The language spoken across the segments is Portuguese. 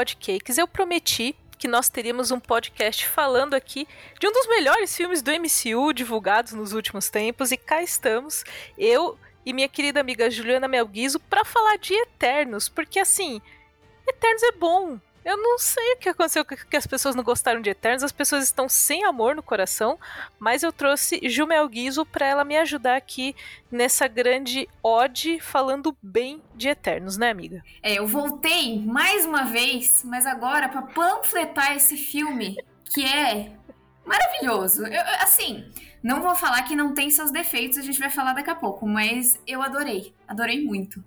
Podcakes, eu prometi que nós teríamos um podcast falando aqui de um dos melhores filmes do MCU divulgados nos últimos tempos, e cá estamos, eu e minha querida amiga Juliana Melguizo, para falar de Eternos, porque assim, Eternos é bom, eu não sei o que aconteceu, que as pessoas não gostaram de Eternos, as pessoas estão sem amor no coração, mas eu trouxe Jumel Guizo para ela me ajudar aqui nessa grande ode falando bem de Eternos, né, amiga? É, eu voltei mais uma vez, mas agora para panfletar esse filme que é maravilhoso. Eu, assim, não vou falar que não tem seus defeitos, a gente vai falar daqui a pouco, mas eu adorei, adorei muito.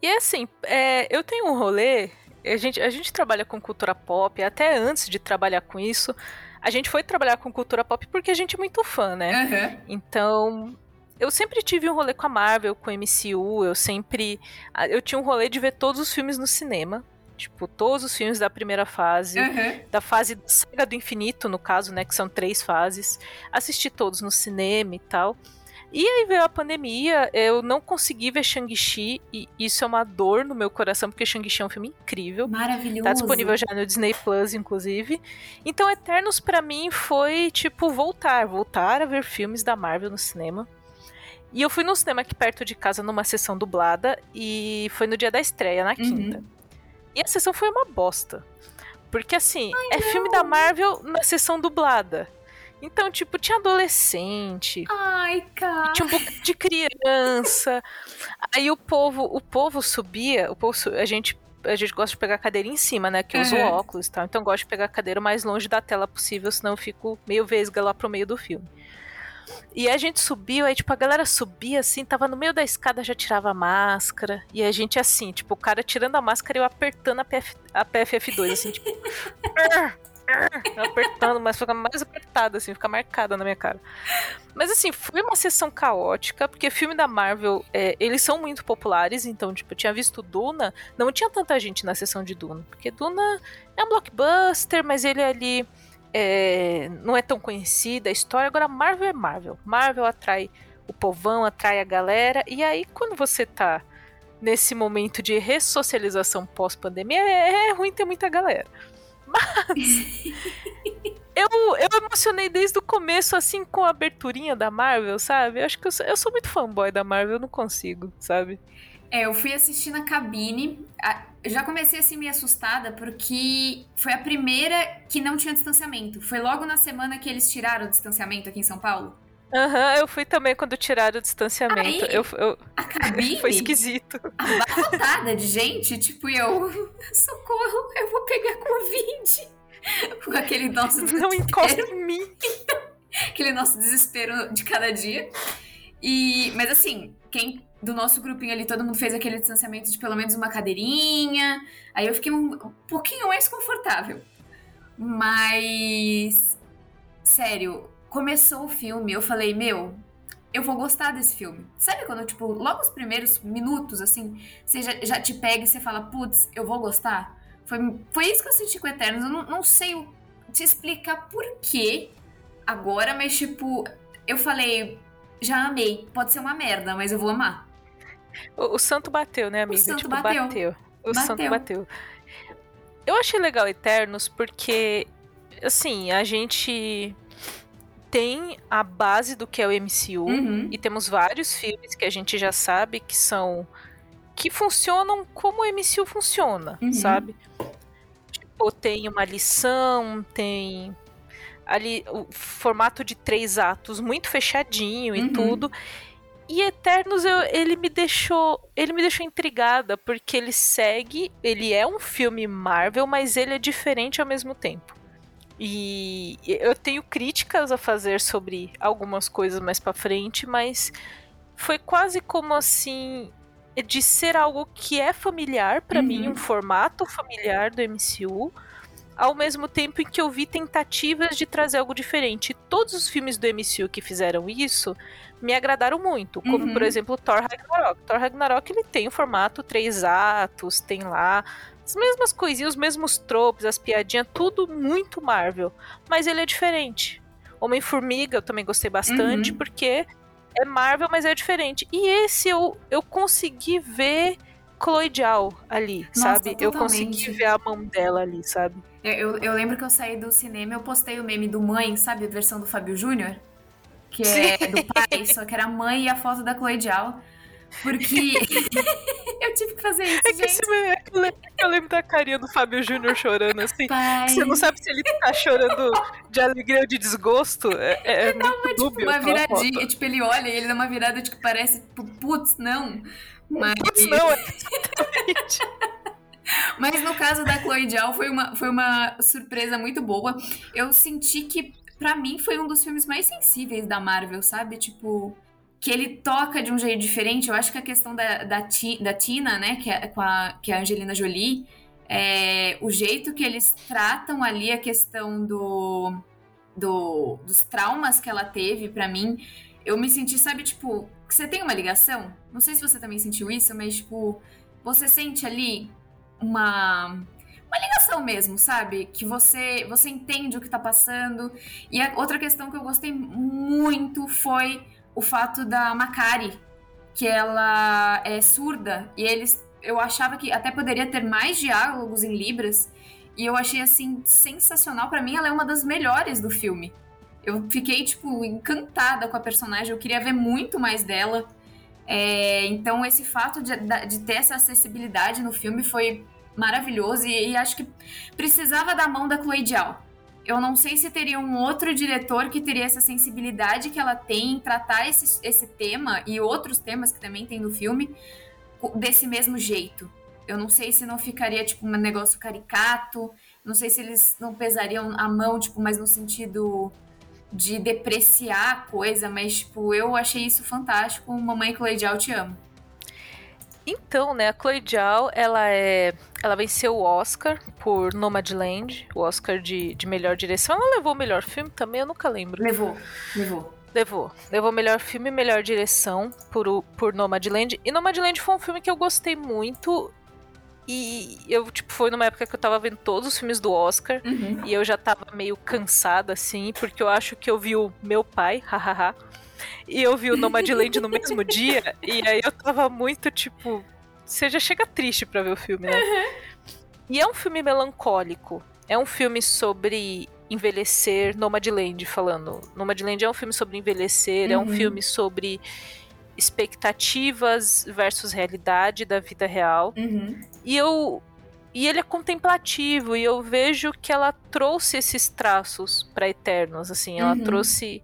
E assim, é, eu tenho um rolê a gente, a gente trabalha com cultura pop, até antes de trabalhar com isso, a gente foi trabalhar com cultura pop porque a gente é muito fã, né? Uhum. Então, eu sempre tive um rolê com a Marvel, com a MCU, eu sempre. Eu tinha um rolê de ver todos os filmes no cinema. Tipo, todos os filmes da primeira fase, uhum. da fase da Saga do Infinito, no caso, né? Que são três fases. Assisti todos no cinema e tal. E aí veio a pandemia, eu não consegui ver Shang-Chi, e isso é uma dor no meu coração, porque Shang-Chi é um filme incrível. Maravilhoso. Tá disponível já no Disney Plus, inclusive. Então, Eternos para mim foi, tipo, voltar, voltar a ver filmes da Marvel no cinema. E eu fui no cinema aqui perto de casa, numa sessão dublada, e foi no dia da estreia, na quinta. Uhum. E a sessão foi uma bosta. Porque, assim, Ai, é não. filme da Marvel na sessão dublada. Então, tipo, tinha adolescente. Ai, cara. Tinha um pouco de criança. Aí o povo, o povo subia, o povo, a gente a gente gosta de pegar a cadeira em cima, né? Que eu uso uhum. óculos e tal. Então eu gosto de pegar a cadeira o mais longe da tela possível, senão eu fico meio vesga lá pro meio do filme. E a gente subiu, aí, tipo, a galera subia assim, tava no meio da escada, já tirava a máscara. E a gente assim, tipo, o cara tirando a máscara e eu apertando a, PF, a PFF2, assim, tipo. apertando, mas fica mais apertada, assim, fica marcada na minha cara. Mas assim, foi uma sessão caótica, porque filme da Marvel, é, eles são muito populares, então, tipo, eu tinha visto Duna, não tinha tanta gente na sessão de Duna, porque Duna é um blockbuster, mas ele ali é, não é tão conhecida a história. Agora, Marvel é Marvel. Marvel atrai o povão, atrai a galera, e aí quando você tá nesse momento de ressocialização pós-pandemia, é, é ruim ter muita galera. Mas. eu, eu emocionei desde o começo, assim, com a aberturinha da Marvel, sabe? Eu acho que eu sou, eu sou muito fanboy da Marvel, eu não consigo, sabe? É, eu fui assistir na cabine. Já comecei assim meio assustada porque foi a primeira que não tinha distanciamento. Foi logo na semana que eles tiraram o distanciamento aqui em São Paulo. Aham, uhum, eu fui também quando tiraram o distanciamento. Aí, eu, eu... A cabine? Foi esquisito. Abarrotada de gente, tipo, eu. Socorro, eu vou pegar Covid. Com aquele nosso desespero. Não encosta em mim. aquele nosso desespero de cada dia. E, mas assim, quem do nosso grupinho ali, todo mundo fez aquele distanciamento de pelo menos uma cadeirinha. Aí eu fiquei um, um pouquinho mais confortável. Mas. Sério, começou o filme, eu falei, meu, eu vou gostar desse filme. Sabe quando, tipo, logo os primeiros minutos, assim, você já, já te pega e você fala, putz, eu vou gostar? Foi, foi isso que eu senti com Eternos. Eu não, não sei te explicar por quê agora, mas, tipo, eu falei, já amei. Pode ser uma merda, mas eu vou amar. O, o santo bateu, né, amiga? O santo tipo, bateu. bateu. O bateu. santo bateu. Eu achei legal Eternos porque, assim, a gente tem a base do que é o MCU uhum. e temos vários filmes que a gente já sabe que são que funcionam como o MCU funciona, uhum. sabe? Tipo, tem uma lição, tem ali o formato de três atos muito fechadinho e uhum. tudo. E Eternos eu, ele me deixou, ele me deixou intrigada porque ele segue, ele é um filme Marvel, mas ele é diferente ao mesmo tempo. E eu tenho críticas a fazer sobre algumas coisas mais para frente, mas foi quase como assim de ser algo que é familiar para uhum. mim, um formato familiar do MCU, ao mesmo tempo em que eu vi tentativas de trazer algo diferente. Todos os filmes do MCU que fizeram isso me agradaram muito, como uhum. por exemplo Thor Ragnarok. Thor Ragnarok ele tem o formato três atos, tem lá as mesmas coisinhas, os mesmos tropes, as piadinhas, tudo muito Marvel. Mas ele é diferente. Homem-Formiga eu também gostei bastante, uhum. porque é Marvel, mas é diferente. E esse eu, eu consegui ver Chloe Zhao ali, Nossa, sabe? Eu consegui ver a mão dela ali, sabe? Eu, eu, lembro que eu saí do cinema eu postei o meme do Mãe, sabe? A versão do Fábio Júnior. Que é Sim. do pai, só que era a mãe e a foto da Chloe Zhao. Porque eu tive que fazer isso, é que gente. É eu, lembro, eu, lembro, da carinha do Fábio Júnior chorando assim. Pai. Você não sabe se ele tá chorando de alegria ou de desgosto. É, é ele dá uma, tipo, uma viradinha. Tipo, ele olha e ele dá uma virada de que parece, tipo, putz, não. Mas... Putz, não, é exatamente. Mas no caso da Chloe Zhao foi uma, foi uma surpresa muito boa. Eu senti que, para mim, foi um dos filmes mais sensíveis da Marvel, sabe? Tipo, que ele toca de um jeito diferente. Eu acho que a questão da, da, da Tina, né, que é, com a, que é a Angelina Jolie, é, o jeito que eles tratam ali a questão do, do dos traumas que ela teve, para mim, eu me senti, sabe, tipo, você tem uma ligação? Não sei se você também sentiu isso, mas, tipo, você sente ali uma uma ligação mesmo, sabe? Que você você entende o que tá passando. E a outra questão que eu gostei muito foi o fato da Macari, que ela é surda, e eles. Eu achava que até poderia ter mais diálogos em Libras, e eu achei assim sensacional. para mim, ela é uma das melhores do filme. Eu fiquei, tipo, encantada com a personagem, eu queria ver muito mais dela. É, então, esse fato de, de, ter essa acessibilidade no filme foi maravilhoso e, e acho que precisava da mão da Chloe Zhao eu não sei se teria um outro diretor que teria essa sensibilidade que ela tem em tratar esse, esse tema e outros temas que também tem no filme desse mesmo jeito. Eu não sei se não ficaria, tipo, um negócio caricato. Não sei se eles não pesariam a mão, tipo, mas no sentido de depreciar a coisa. Mas, tipo, eu achei isso fantástico. Mamãe Chloe te amo. Então, né, a Chloe Zhao, ela é, ela venceu o Oscar por Nomadland, o Oscar de, de melhor direção. Ela levou o melhor filme também, eu nunca lembro. Levou, levou. Levou. Levou melhor filme e melhor direção por, por Nomadland. E Nomadland foi um filme que eu gostei muito. E eu, tipo, foi numa época que eu tava vendo todos os filmes do Oscar. Uhum. E eu já tava meio cansada, assim, porque eu acho que eu vi o meu pai, hahaha. E eu vi o Nomadland no mesmo dia, e aí eu tava muito tipo. Você já chega triste pra ver o filme, né? Uhum. E é um filme melancólico. É um filme sobre envelhecer, Nomadland falando. Nomadland é um filme sobre envelhecer, uhum. é um uhum. filme sobre expectativas versus realidade da vida real. Uhum. E eu e ele é contemplativo e eu vejo que ela trouxe esses traços para Eternos, assim, ela uhum. trouxe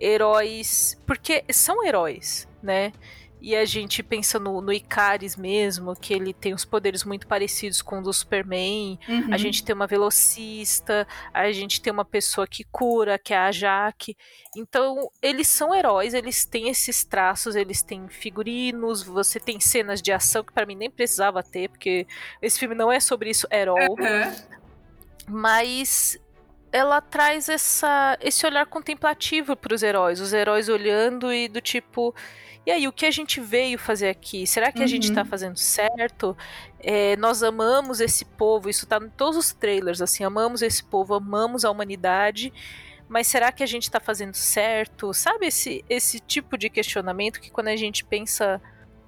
heróis. Porque são heróis, né? E a gente pensa no, no Icaris mesmo, que ele tem os poderes muito parecidos com o do Superman. Uhum. A gente tem uma velocista, a gente tem uma pessoa que cura, que é a Jaque. Então, eles são heróis, eles têm esses traços, eles têm figurinos, você tem cenas de ação que para mim nem precisava ter, porque esse filme não é sobre isso at all. Uhum. Mas ela traz essa, esse olhar contemplativo para os heróis, os heróis olhando e do tipo, e aí, o que a gente veio fazer aqui? Será que uhum. a gente está uhum. fazendo certo? É, nós amamos esse povo, isso está em todos os trailers, assim, amamos esse povo, amamos a humanidade, mas será que a gente está fazendo certo? Sabe esse, esse tipo de questionamento que quando a gente pensa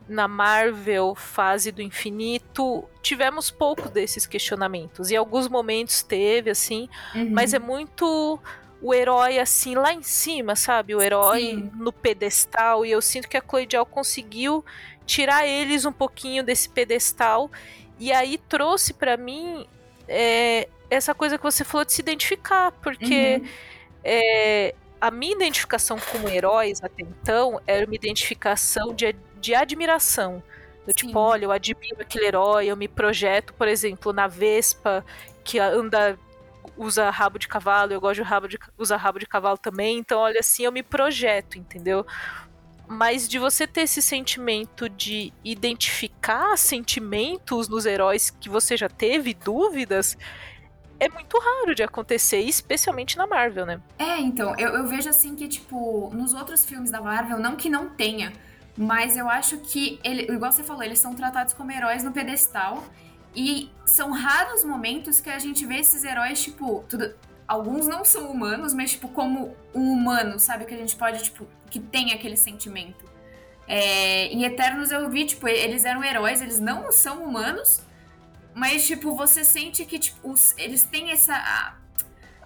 na Marvel fase do infinito, tivemos pouco desses questionamentos. Em alguns momentos teve, assim, uhum. mas é muito o herói assim lá em cima, sabe? O herói Sim. no pedestal. E eu sinto que a Zhao conseguiu tirar eles um pouquinho desse pedestal. E aí trouxe para mim é, essa coisa que você falou de se identificar, porque uhum. é, a minha identificação com heróis até então era uma identificação de de admiração. Do tipo, olha, eu admiro aquele herói, eu me projeto, por exemplo, na Vespa, que anda, usa rabo de cavalo, eu gosto de, rabo de usar rabo de cavalo também, então, olha, assim, eu me projeto, entendeu? Mas de você ter esse sentimento de identificar sentimentos nos heróis que você já teve dúvidas, é muito raro de acontecer, especialmente na Marvel, né? É, então, eu, eu vejo assim que, tipo, nos outros filmes da Marvel, não que não tenha, mas eu acho que, ele, igual você falou, eles são tratados como heróis no pedestal. E são raros momentos que a gente vê esses heróis, tipo, tudo, alguns não são humanos, mas, tipo, como um humano, sabe? Que a gente pode, tipo, que tem aquele sentimento. É, em Eternos eu vi, tipo, eles eram heróis, eles não são humanos, mas, tipo, você sente que, tipo, os, eles têm essa. A,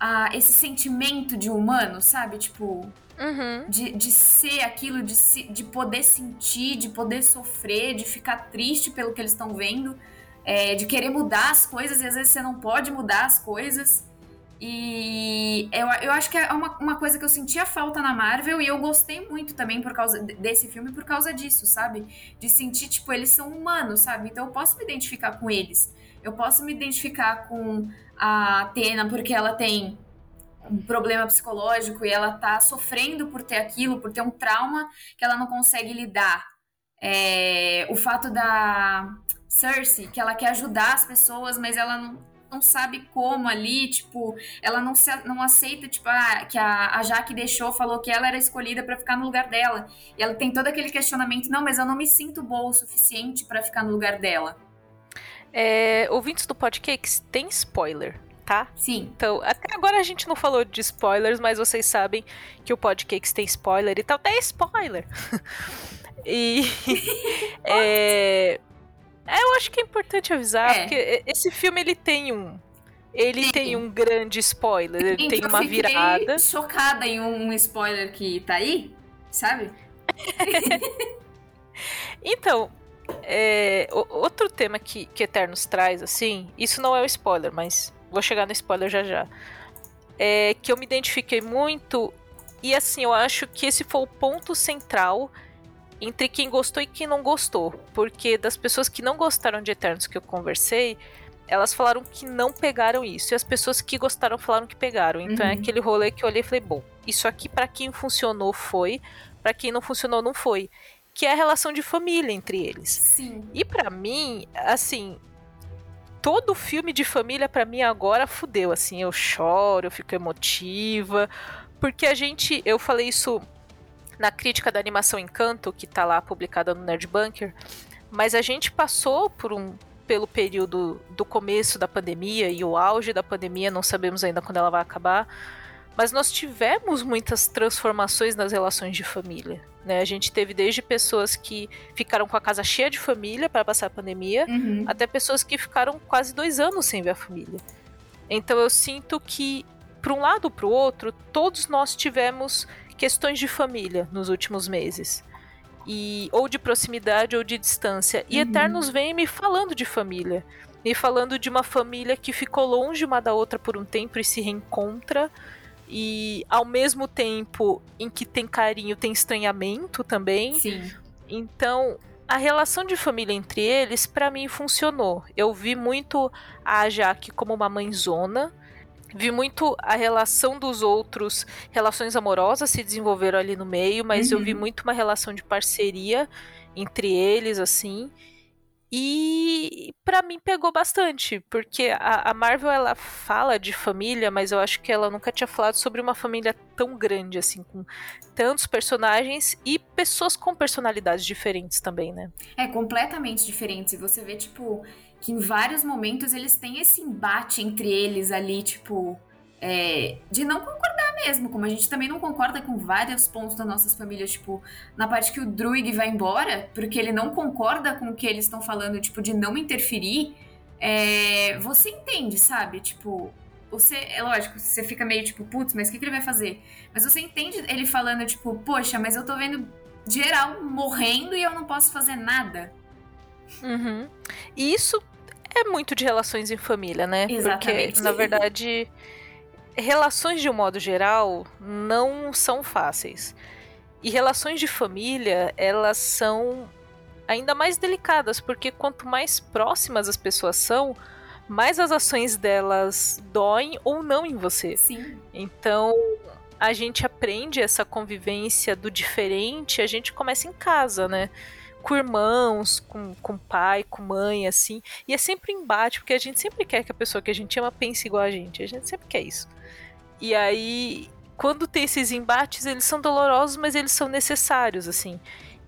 a, esse sentimento de humano, sabe? Tipo. Uhum. De, de ser aquilo, de, se, de poder sentir, de poder sofrer, de ficar triste pelo que eles estão vendo, é, de querer mudar as coisas e às vezes você não pode mudar as coisas. E eu, eu acho que é uma, uma coisa que eu sentia falta na Marvel e eu gostei muito também por causa desse filme, por causa disso, sabe? De sentir, tipo, eles são humanos, sabe? Então eu posso me identificar com eles. Eu posso me identificar com a Atena porque ela tem um problema psicológico e ela tá sofrendo por ter aquilo, por ter um trauma que ela não consegue lidar. É, o fato da Cersei, que ela quer ajudar as pessoas, mas ela não, não sabe como ali, tipo, ela não, se, não aceita, tipo, ah, que a, a Jaque deixou, falou que ela era escolhida para ficar no lugar dela. E ela tem todo aquele questionamento, não, mas eu não me sinto boa o suficiente para ficar no lugar dela. É, ouvintes do podcast, tem spoiler tá? Sim. Então, até agora a gente não falou de spoilers, mas vocês sabem que o podcast tem spoiler e tal. Tem spoiler! e. é, é, eu acho que é importante avisar, é. porque esse filme ele tem um. Ele Sim. tem um grande spoiler, ele tem uma virada. chocada em um spoiler que tá aí, sabe? então, é, outro tema que, que Eternos traz, assim, isso não é um spoiler, mas vou chegar no spoiler já já. É que eu me identifiquei muito e assim, eu acho que esse foi o ponto central entre quem gostou e quem não gostou, porque das pessoas que não gostaram de Eternos que eu conversei, elas falaram que não pegaram isso, e as pessoas que gostaram falaram que pegaram. Então é uhum. é aquele rolê que eu olhei e falei, bom, isso aqui para quem funcionou foi, para quem não funcionou não foi, que é a relação de família entre eles. Sim. E para mim, assim, todo filme de família para mim agora fudeu, assim, eu choro, eu fico emotiva, porque a gente, eu falei isso na crítica da animação Encanto, que tá lá publicada no Nerd Bunker, mas a gente passou por um pelo período do começo da pandemia e o auge da pandemia, não sabemos ainda quando ela vai acabar, mas nós tivemos muitas transformações nas relações de família. Né? A gente teve desde pessoas que ficaram com a casa cheia de família para passar a pandemia, uhum. até pessoas que ficaram quase dois anos sem ver a família. Então eu sinto que, para um lado ou para o outro, todos nós tivemos questões de família nos últimos meses. E, ou de proximidade ou de distância. E uhum. Eternos vem me falando de família. Me falando de uma família que ficou longe uma da outra por um tempo e se reencontra e ao mesmo tempo em que tem carinho, tem estranhamento também. Sim. Então, a relação de família entre eles, para mim, funcionou. Eu vi muito a Jaque como uma mãezona. Vi muito a relação dos outros, relações amorosas se desenvolveram ali no meio, mas uhum. eu vi uhum. muito uma relação de parceria entre eles, assim. E para mim pegou bastante, porque a, a, Marvel ela fala de família, mas eu acho que ela nunca tinha falado sobre uma família tão grande assim, com tantos personagens e pessoas com personalidades diferentes também, né? É completamente diferentes. E você vê tipo que em vários momentos eles têm esse embate entre eles ali, tipo, é, de não concordar mesmo, como a gente também não concorda com vários pontos das nossas famílias, tipo, na parte que o Druig vai embora, porque ele não concorda com o que eles estão falando, tipo, de não interferir, é, você entende, sabe? Tipo, você, é lógico, você fica meio tipo, putz, mas o que, que ele vai fazer? Mas você entende ele falando, tipo, poxa, mas eu tô vendo geral morrendo e eu não posso fazer nada. Uhum. E isso é muito de relações em família, né? Exatamente. Porque, na verdade relações de um modo geral não são fáceis. E relações de família, elas são ainda mais delicadas, porque quanto mais próximas as pessoas são, mais as ações delas doem ou não em você. Sim. Então, a gente aprende essa convivência do diferente, a gente começa em casa, né? Com irmãos, com, com pai, com mãe, assim. E é sempre embate, porque a gente sempre quer que a pessoa que a gente ama pense igual a gente. A gente sempre quer isso. E aí, quando tem esses embates, eles são dolorosos, mas eles são necessários, assim.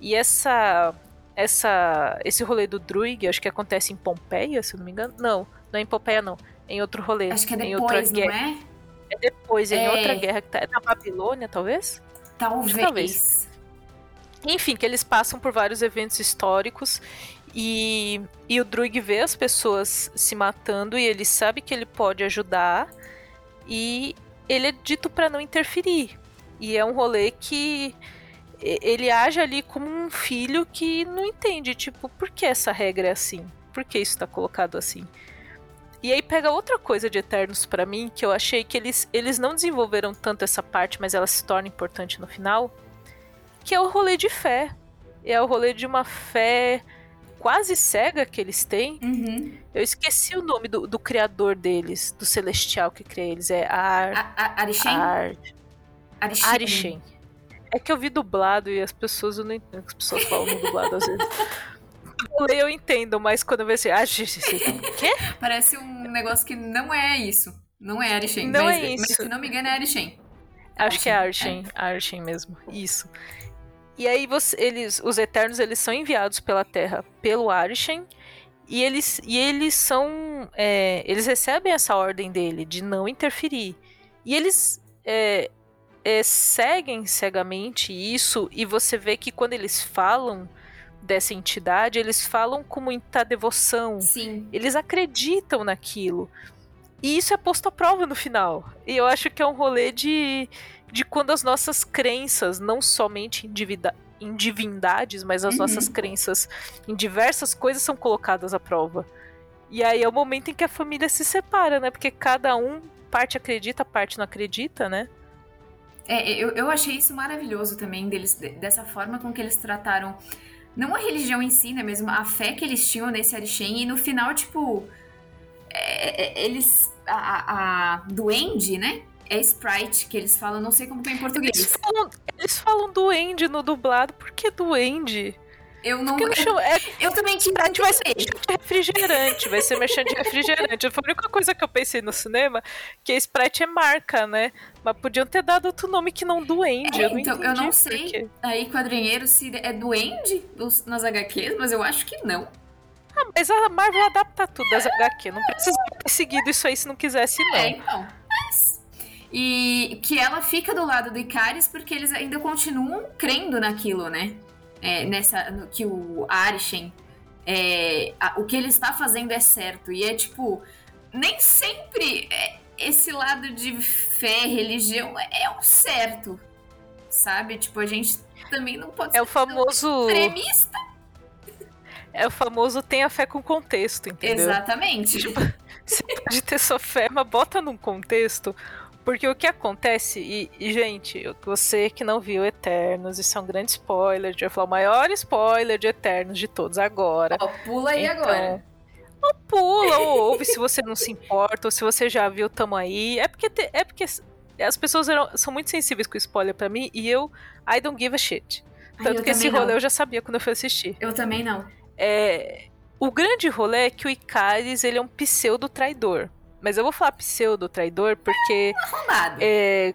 E essa essa esse rolê do Druig, acho que acontece em Pompeia, se eu não me engano. Não, não é em Pompeia, não. É em outro rolê. Acho que é depois, não guerra. é? É depois, é, em outra guerra que tá. É na Babilônia, talvez? Talvez. talvez. Enfim, que eles passam por vários eventos históricos e, e o Druig vê as pessoas se matando e ele sabe que ele pode ajudar e ele é dito para não interferir. E é um rolê que ele age ali como um filho que não entende, tipo, por que essa regra é assim? Por que isso tá colocado assim? E aí pega outra coisa de Eternos para mim, que eu achei que eles, eles não desenvolveram tanto essa parte, mas ela se torna importante no final, que é o rolê de fé. É o rolê de uma fé quase cega que eles têm. Uhum. Eu esqueci o nome do, do, criador deles, do celestial que cria eles. É Ar... A, Arishem? Ar... Arishem. É que eu vi dublado e as pessoas, eu não entendo, as pessoas falam dublado às vezes. eu entendo, mas quando eu vejo assim, ah, quê? Parece um negócio que não é isso. Não é Arishem. Não mas, é isso. Mas se não me engano é Arishem. Acho que é Arishem, é. Mesmo. Isso. E aí você, eles, os Eternos, eles são enviados pela Terra pelo Arishem e eles, e eles são, é, eles recebem essa ordem dele de não interferir. E eles é, é, seguem cegamente isso e você vê que quando eles falam dessa entidade, eles falam com muita devoção. Sim. Eles acreditam naquilo. E isso é posto à prova no final. E eu acho que é um rolê de, de quando as nossas crenças, não somente em divindades, mas as uhum. nossas crenças em diversas coisas são colocadas à prova. E aí é o momento em que a família se separa, né? Porque cada um, parte acredita, parte não acredita, né? É, eu, eu achei isso maravilhoso também, deles, dessa forma com que eles trataram não a religião em si, né, mesmo a fé que eles tinham nesse Arishem, e no final, tipo, é, é, eles, a, a duende, né, é Sprite, que eles falam, não sei como é em português. Eles falam, eles falam duende no dublado, por que duende? Eu não. Eu, chamo, é, eu também tinha. Gente vai ser de refrigerante, vai ser merchan de refrigerante. Foi a única coisa que eu pensei no cinema, que a Sprite é marca, né? Mas podiam ter dado outro nome que não Duende. É, eu não então, eu não sei aí, quadrinheiro, se é Duende nas HQs, mas eu acho que não. Ah, mas a Marvel adapta tudo das HQ. Não precisa ter seguido isso aí se não quisesse, não. É, então. E que ela fica do lado do Icaris porque eles ainda continuam crendo naquilo, né? é, nessa no, que o Arishem é, a, o que ele está fazendo é certo. E é tipo nem sempre é, esse lado de fé religião é, é o certo sabe? Tipo a gente também não pode é o famoso extremista. É o famoso tenha fé com contexto entendeu? Exatamente. Tipo, você pode ter sua fé mas bota num contexto porque o que acontece, e, e, gente, você que não viu Eternos, isso é um grande spoiler, a gente vai falar o maior spoiler de Eternos de todos agora. Ó, pula aí então, agora. Ou pula, ou ouve se você não se importa, ou se você já viu, tamo aí. É porque, te, é porque as pessoas eram, são muito sensíveis com spoiler para mim, e eu, I don't give a shit. Tanto Ai, que esse rolê não. eu já sabia quando eu fui assistir. Eu também não. É, o grande rolê é que o Icaris, ele é um pseudo traidor. Mas eu vou falar pseudo traidor porque. É um arrombado. É,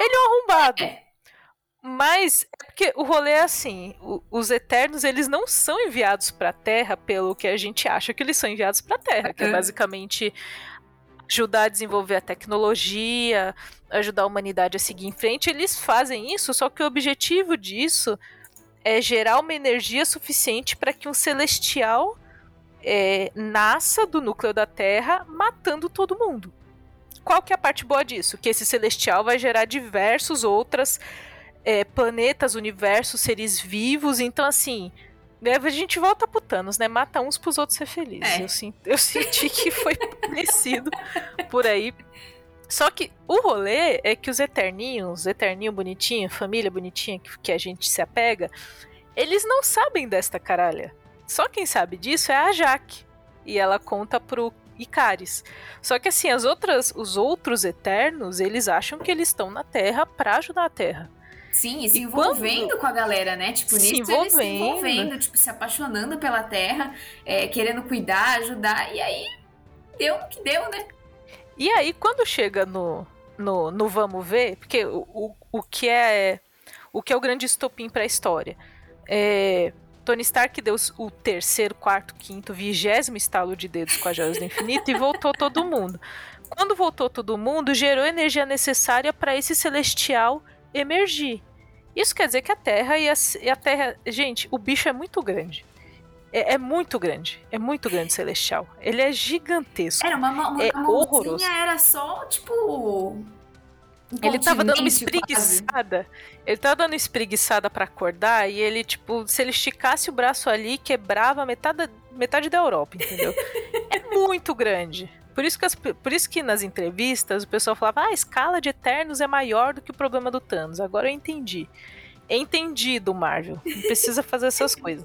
ele é um arrombado. É. Mas é porque o rolê é assim, o, os Eternos, eles não são enviados para a Terra pelo que a gente acha que eles são enviados para a Terra, que é basicamente ajudar a desenvolver a tecnologia, ajudar a humanidade a seguir em frente. Eles fazem isso, só que o objetivo disso é gerar uma energia suficiente para que um celestial é, nasça do núcleo da Terra matando todo mundo. Qual que é a parte boa disso? Que esse celestial vai gerar diversos outras é, planetas, universos, seres vivos. Então, assim, né, a gente volta pro Thanos, né? Mata uns pros outros ser felizes. É. Eu, senti, eu senti que foi parecido por aí. Só que o rolê é que os Eterninhos, Eterninho bonitinho, família bonitinha que, que a gente se apega, eles não sabem desta caralha. Só quem sabe disso é a Jaque. E ela conta pro Icaris. Só que assim, as outras, os outros Eternos, eles acham que eles estão na Terra para ajudar a Terra. Sim, e se e envolvendo quando... com a galera, né? Tipo, se nisso envolvendo. eles se envolvendo, tipo, se apaixonando pela Terra, é, querendo cuidar, ajudar, e aí deu o que deu, né? E aí, quando chega no, no, no Vamos Ver, porque o, o, o que é o que é o grande estopim para a história? É, Tony Stark deu o terceiro, quarto, quinto, vigésimo estalo de dedos com as joias do infinito e voltou todo mundo. Quando voltou todo mundo, gerou a energia necessária para esse celestial emergir. Isso quer dizer que a Terra e a, e a Terra. Gente, o bicho é muito grande. É, é, muito grande. É muito grande Celestial. Ele é gigantesco. Era uma, uma, é uma horroroso. era só, tipo. Ele tava dando uma espreguiçada. Quase. Ele tava dando espreguiçada para acordar e ele, tipo, se ele esticasse o braço ali, quebrava metade, metade da Europa, entendeu? é muito grande. Por isso, que as, por isso que nas entrevistas o pessoal falava: ah, a escala de Eternos é maior do que o problema do Thanos. Agora eu entendi. É entendido, Marvel. Não precisa fazer essas coisas.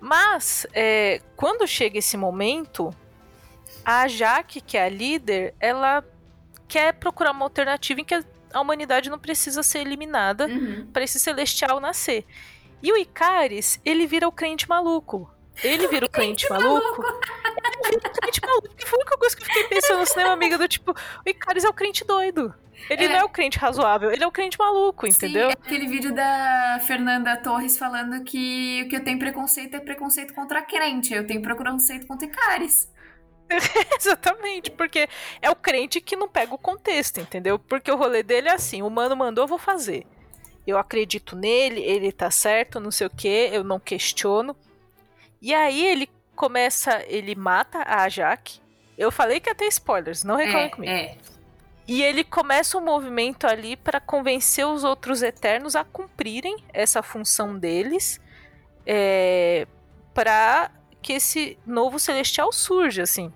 Mas, é, quando chega esse momento, a Jaque, que é a líder, ela quer procurar uma alternativa em que a humanidade não precisa ser eliminada uhum. para esse celestial nascer. E o Icaris, ele vira o crente maluco. Ele vira o crente maluco. Ele vira o crente maluco. Foi a única coisa que eu fiquei pensando no cinema, amiga, do tipo, o Icaris é o crente doido. Ele é. não é o crente razoável, ele é o crente maluco, entendeu? Sim, é aquele vídeo da Fernanda Torres falando que o que eu tenho preconceito é preconceito contra crente, eu tenho preconceito contra Icaris. Exatamente, porque é o crente que não pega o contexto, entendeu? Porque o rolê dele é assim: o mano mandou, eu vou fazer. Eu acredito nele, ele tá certo, não sei o que, eu não questiono. E aí ele começa, ele mata a Jaque. Eu falei que ia ter spoilers, não reclame é, comigo. É. E ele começa um movimento ali para convencer os outros Eternos a cumprirem essa função deles, é, para que esse novo Celestial surja, assim.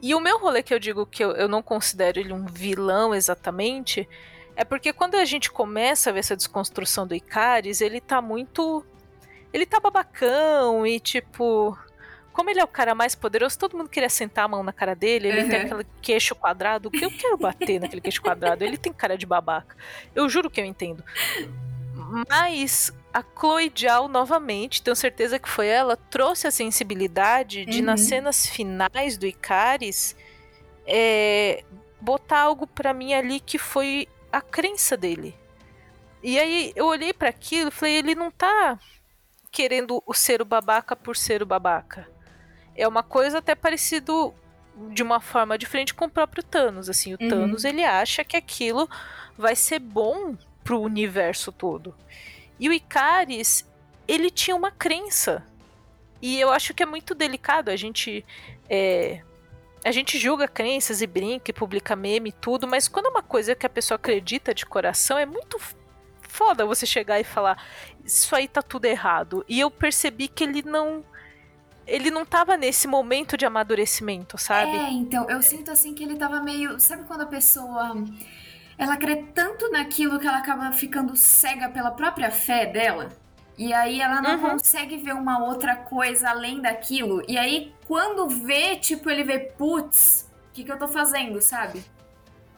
E o meu rolê que eu digo que eu, eu não considero ele um vilão exatamente, é porque quando a gente começa a ver essa desconstrução do Icaris, ele tá muito. Ele tá babacão e tipo como ele é o cara mais poderoso, todo mundo queria sentar a mão na cara dele, ele uhum. tem aquele queixo quadrado, que eu quero bater naquele queixo quadrado, ele tem cara de babaca. Eu juro que eu entendo. Mas a Chloe Zhao, novamente, tenho certeza que foi ela, trouxe a sensibilidade de, uhum. nas cenas finais do Icaris, é, botar algo para mim ali que foi a crença dele. E aí eu olhei para aquilo e falei, ele não tá querendo ser o babaca por ser o babaca é uma coisa até parecido de uma forma diferente com o próprio Thanos. Assim, o uhum. Thanos ele acha que aquilo vai ser bom pro universo todo. E o Icaris, ele tinha uma crença. E eu acho que é muito delicado a gente. É, a gente julga crenças e brinca e publica meme e tudo, mas quando é uma coisa que a pessoa acredita de coração, é muito foda você chegar e falar: Isso aí tá tudo errado. E eu percebi que ele não ele não tava nesse momento de amadurecimento, sabe? É, então, eu sinto assim que ele tava meio. Sabe quando a pessoa. Ela crê tanto naquilo que ela acaba ficando cega pela própria fé dela? E aí ela não uhum. consegue ver uma outra coisa além daquilo. E aí, quando vê, tipo, ele vê, putz, o que, que eu tô fazendo, sabe?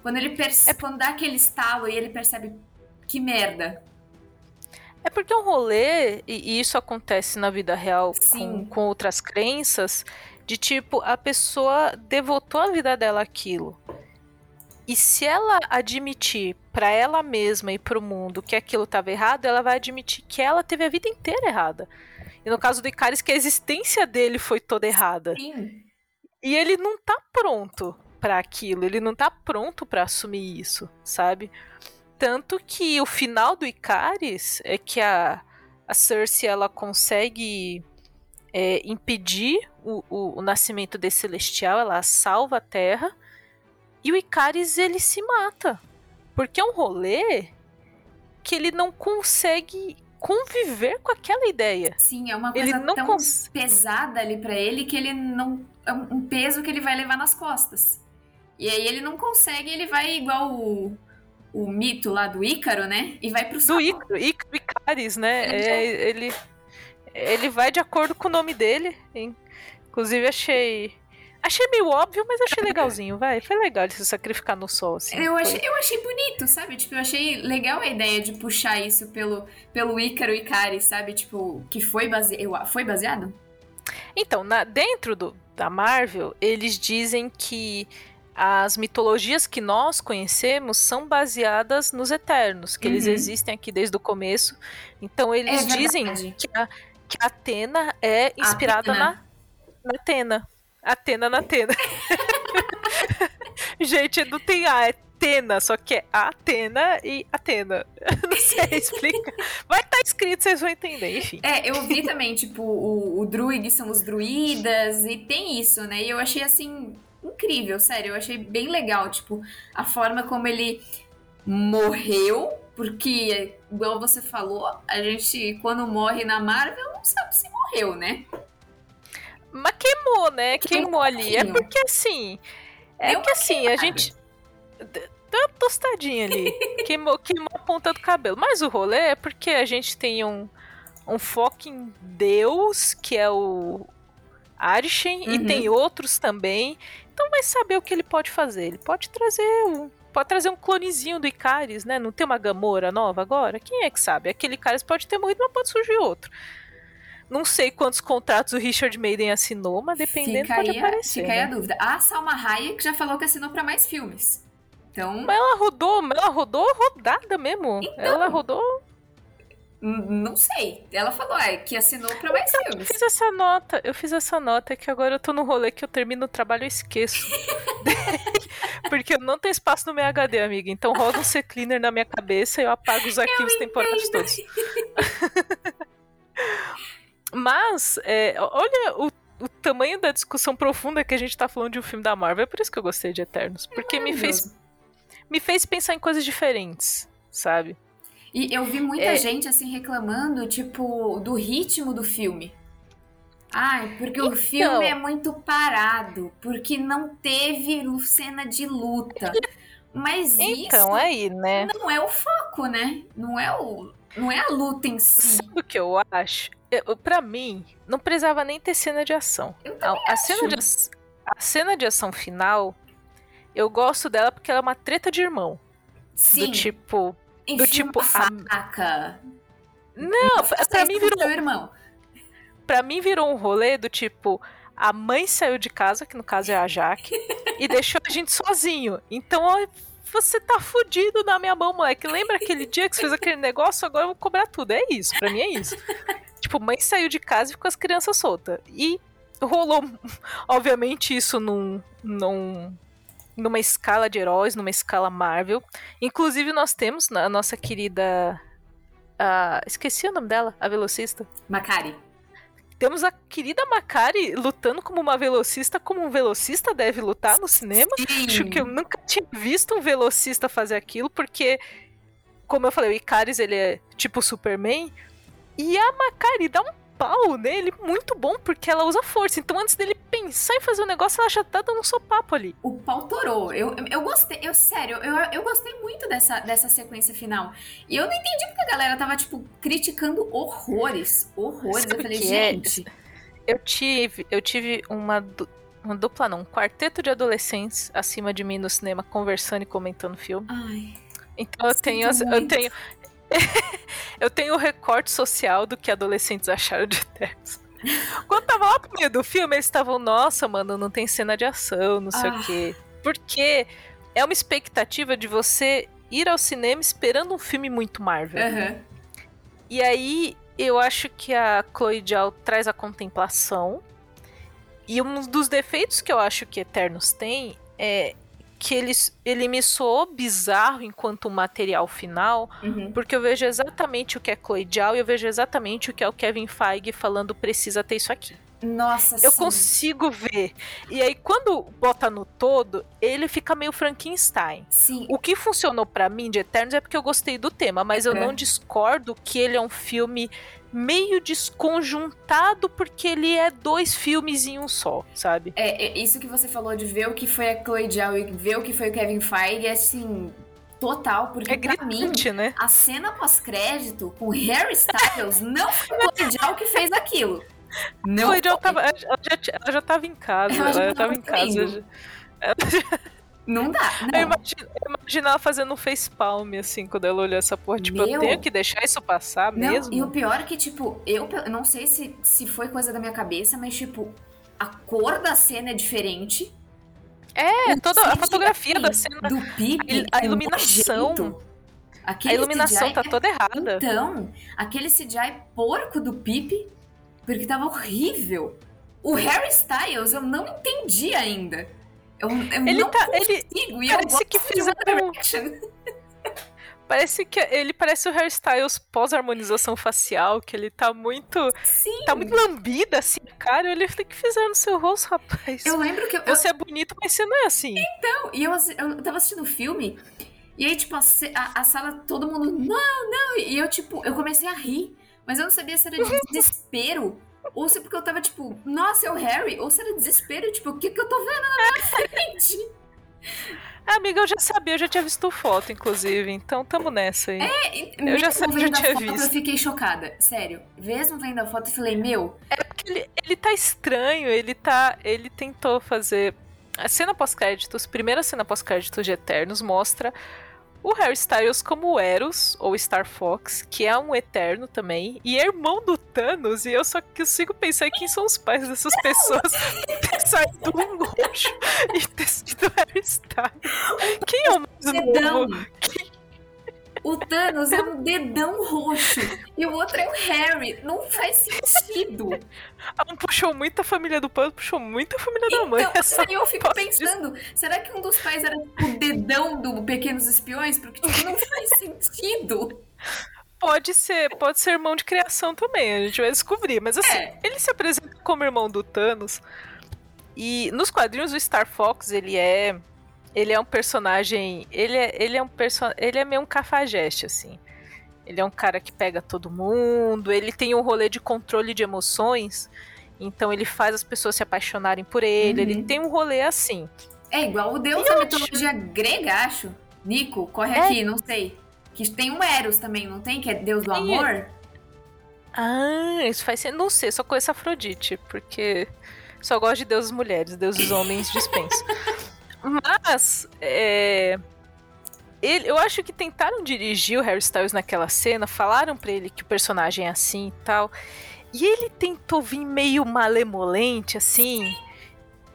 Quando ele percebe. É... Quando dá aquele estalo e ele percebe que merda. É porque um rolê, e isso acontece na vida real com, com, outras crenças, de tipo, a pessoa devotou a vida dela aquilo. E se ela admitir para ela mesma e para o mundo que aquilo estava errado, ela vai admitir que ela teve a vida inteira errada. E no caso do Icaris, que a existência dele foi toda errada. Sim. E ele não tá pronto para aquilo, ele não tá pronto para assumir isso, sabe? Tanto que o final do Icaris é que a, a Cersei ela consegue é, impedir o, o, o, nascimento desse celestial, ela salva a Terra e o Icaris ele se mata. Porque é um rolê que ele não consegue conviver com aquela ideia. Sim, é uma coisa tão cons... pesada ali para ele que ele não é um peso que ele vai levar nas costas. E aí ele não consegue, ele vai igual o o mito lá do Ícaro, né? E vai pro Do Ícaro, Ícaro Icaris, né? É, ele, ele vai de acordo com o nome dele. Inclusive, achei. Achei meio óbvio, mas achei legalzinho, vai. Foi legal ele se sacrificar no sol, assim. Eu achei, eu achei bonito, sabe? Tipo, eu achei legal a ideia de puxar isso pelo, pelo Ícaro Icaris, sabe? Tipo, que foi, base... foi baseado? Então, na, dentro do, da Marvel, eles dizem que as mitologias que nós conhecemos são baseadas nos Eternos, que uhum. eles existem aqui desde o começo. Então eles é dizem que a, que a Atena é inspirada Atena. na, na Atena. Atena na Atena. Gente, não tem A, é Atena, só que é Atena e Atena. Não sei explicar. Vai estar tá escrito, vocês vão entender, enfim. É, eu vi também, tipo, o, o druid são os druidas, e tem isso, né? E eu achei assim, incrível, sério, eu achei bem legal, tipo, a forma como ele morreu, porque, igual você falou, a gente, quando morre na Marvel, não sabe se morreu, né? Mas queimou, né? Queimou, queimou ali. É porque assim. É Deu que assim, a gente. Tá tostadinha ali. queimou, queimou a ponta do cabelo. Mas o rolê é porque a gente tem um, um foco em Deus, que é o Arishen, uhum. e tem outros também. Então vai saber o que ele pode fazer. Ele pode trazer um. Pode trazer um clonezinho do Icaris, né? Não tem uma Gamora nova agora? Quem é que sabe? Aquele Icaris pode ter morrido, mas pode surgir outro. Não sei quantos contratos o Richard Maiden assinou, mas dependendo fica pode aí, aparecer. Fica né? aí a dúvida. A Salma Hayek já falou que assinou para mais filmes. Então... Mas ela rodou, ela rodou rodada mesmo. Então, ela rodou... Não sei. Ela falou é, que assinou para mais então, filmes. Eu fiz essa nota, eu fiz essa nota que agora eu tô no rolê que eu termino o trabalho e esqueço. Porque eu não tenho espaço no meu HD, amiga. Então roda um C-Cleaner na minha cabeça e eu apago os arquivos temporários todos. Mas, é, olha o, o, tamanho da discussão profunda que a gente tá falando de um filme da Marvel. É por isso que eu gostei de Eternos. Porque é me fez, me fez pensar em coisas diferentes, sabe? E eu vi muita é... gente, assim, reclamando, tipo, do ritmo do filme. Ai, porque então... o filme é muito parado, porque não teve cena de luta. Mas então, isso aí, né? não é o foco, né? Não é o, não é a luta em si. Sabe o que eu acho? Pra mim, não precisava nem ter cena de ação. A, a cena de, a cena de ação final, eu gosto dela porque ela é uma treta de irmão. Sim. Do tipo. do tipo. faca. Não, pra mim virou. Meu irmão. Pra mim virou um rolê do tipo. A mãe saiu de casa, que no caso é a Jaque, e deixou a gente sozinho. Então, ó, você tá fudido na minha mão, moleque. Lembra aquele dia que você fez aquele negócio? Agora eu vou cobrar tudo. É isso, pra mim é isso. Tipo, mãe saiu de casa e ficou as crianças soltas. E rolou, obviamente, isso num, num, numa escala de heróis, numa escala Marvel. Inclusive, nós temos a nossa querida. Esqueci o nome dela, a velocista. Macari. Temos a querida Macari lutando como uma velocista, como um velocista deve lutar no cinema. Sim. Acho que eu nunca tinha visto um velocista fazer aquilo, porque, como eu falei, o Icaris ele é tipo Superman. E a Macari dá um pau nele muito bom, porque ela usa força. Então, antes dele pensar em fazer o um negócio, ela já tá dando um sopapo ali. O pau torou. Eu, eu gostei, eu sério, eu, eu gostei muito dessa, dessa sequência final. E eu não entendi porque a galera tava, tipo, criticando horrores. Horrores. Sabe eu falei, é? gente. É? Eu tive, eu tive uma, uma dupla, não, um quarteto de adolescentes acima de mim no cinema, conversando e comentando o filme. Ai. Então eu tenho, eu tenho, eu tenho o recorte social do que adolescentes acharam de Eternos. Quando tava lá pro meio do filme, eles estavam, nossa, mano, não tem cena de ação, não sei ah. o quê. Porque é uma expectativa de você ir ao cinema esperando um filme muito Marvel. Uhum. E aí, eu acho que a Chloe Zhao traz a contemplação. E um dos defeitos que eu acho que Eternos tem é que ele, ele me soou bizarro enquanto material final, uhum. porque eu vejo exatamente o que é Chloe Zhao e eu vejo exatamente o que é o Kevin Feige falando precisa ter isso aqui. Nossa, Eu sim. consigo ver. E aí, quando bota no todo, ele fica meio Frankenstein. Sim. O que funcionou para mim de Eternos é porque eu gostei do tema, mas eu não discordo que ele é um filme meio desconjuntado porque ele é dois filmes em um só, sabe? É, é isso que você falou de ver o que foi a Chloe Zhao e ver o que foi o Kevin Feige, é assim, total, porque é pra mim, né? a cena pós-crédito com Harry Styles não foi a Chloe Zhao que fez aquilo. Não Chloe Zhao tava, ela, já, ela já tava em casa, ela já, ela já tava, tava em casa. Ela já... Não dá. Não. Eu, imagino, eu imagino ela fazendo um facepalm, assim, quando ela olhou essa porra. Tipo, Meu... eu tenho que deixar isso passar não, mesmo. E o pior é que, tipo, eu não sei se, se foi coisa da minha cabeça, mas, tipo, a cor da cena é diferente. É, toda a fotografia da cena. Do Pipe. A, a iluminação. Aquele a iluminação CGI tá toda errada. Então, aquele CGI porco do Pipe, porque tava horrível. O Harry Styles eu não entendi ainda. Eu, eu ele não tá, consigo, ele, e parece que fizeram... Parece que ele parece o hairstyles pós-harmonização facial, que ele tá muito. Sim. Tá muito lambida, assim, cara. Ele tem que fizer no seu rosto, rapaz. Eu lembro que. Eu, você eu... é bonito, mas você não é assim. Então, e eu, eu tava assistindo o filme, e aí, tipo, a, a, a, sala, todo mundo. Não, não. E eu, tipo, eu comecei a rir. Mas eu não sabia se era de desespero. ou se porque eu tava, tipo, nossa, é o Harry. Ou se era desespero, tipo, o que que eu tô vendo na minha frente? Amiga, eu já sabia, eu já tinha visto foto, inclusive, então tamo nessa aí. É, eu já sabia, já tinha foto, visto. Eu fiquei chocada, sério. Mesmo vendo a foto, eu falei, meu. É porque ele, ele tá estranho, ele tá. Ele tentou fazer. A cena pós-créditos, primeira cena pós-créditos de Eternos, mostra o Harry Styles como Eros, ou Star Fox, que é um Eterno também, e é irmão do Thanos, e eu só consigo pensar em quem são os pais dessas pessoas ter saído um roxo e ter sido Harry Styles. Quem é o mais Quem o Thanos é um dedão roxo e o outro é o Harry. Não faz sentido. Um puxou muito a família do pai, puxou muito a família então, da mãe. Então, eu fico pensando, será que um dos pais era o dedão do Pequenos Espiões? Porque tipo, não faz sentido. Pode ser, pode ser irmão de criação também, a gente vai descobrir. Mas assim, é. ele se apresenta como irmão do Thanos. E nos quadrinhos o Star Fox, ele é ele é um personagem. Ele é, ele é um person, Ele é meio um cafajeste, assim. Ele é um cara que pega todo mundo, ele tem um rolê de controle de emoções, então ele faz as pessoas se apaixonarem por ele, uhum. ele tem um rolê assim. É igual o deus e da mitologia grega, acho. Nico, corre é. aqui, não sei. Que tem um Eros também, não tem? Que é deus do amor? Ah, isso faz sentido. Não sei, só conheço Afrodite, porque só gosto de deuses mulheres, deuses homens dispenso. Mas, é, ele, eu acho que tentaram dirigir o Harry Styles naquela cena, falaram para ele que o personagem é assim e tal. E ele tentou vir meio malemolente, assim.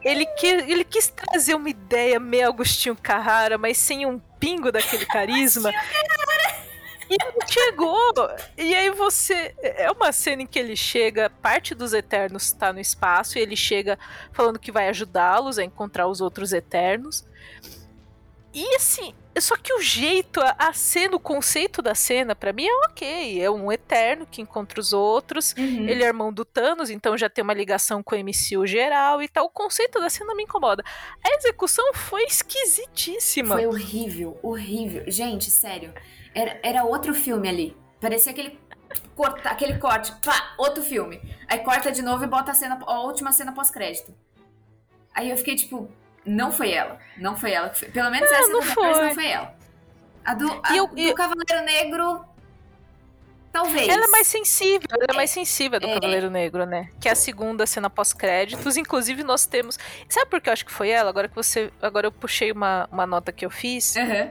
Ele, que, ele quis trazer uma ideia meio Agostinho Carrara, mas sem um pingo daquele carisma. E chegou! E aí você. É uma cena em que ele chega, parte dos Eternos está no espaço, e ele chega falando que vai ajudá-los a encontrar os outros Eternos. E assim, só que o jeito, a, a cena, o conceito da cena, para mim é ok. É um Eterno que encontra os outros. Uhum. Ele é irmão do Thanos, então já tem uma ligação com o MCU geral e tal. O conceito da cena me incomoda. A execução foi esquisitíssima. Foi horrível, horrível. Gente, sério. Era, era outro filme ali. Parecia aquele corta, aquele corte, pá, outro filme. Aí corta de novo e bota a cena, a última cena pós-crédito. Aí eu fiquei tipo, não foi ela, não foi ela. Pelo menos essa não foi. não foi ela. A do, a, eu, eu... do Cavaleiro Negro Talvez. Ela é mais sensível, ela é, é mais sensível do é. Cavaleiro Negro, né? Que é a segunda cena pós-créditos. Inclusive, nós temos. Sabe por que eu acho que foi ela? Agora que você. Agora eu puxei uma, uma nota que eu fiz. Uhum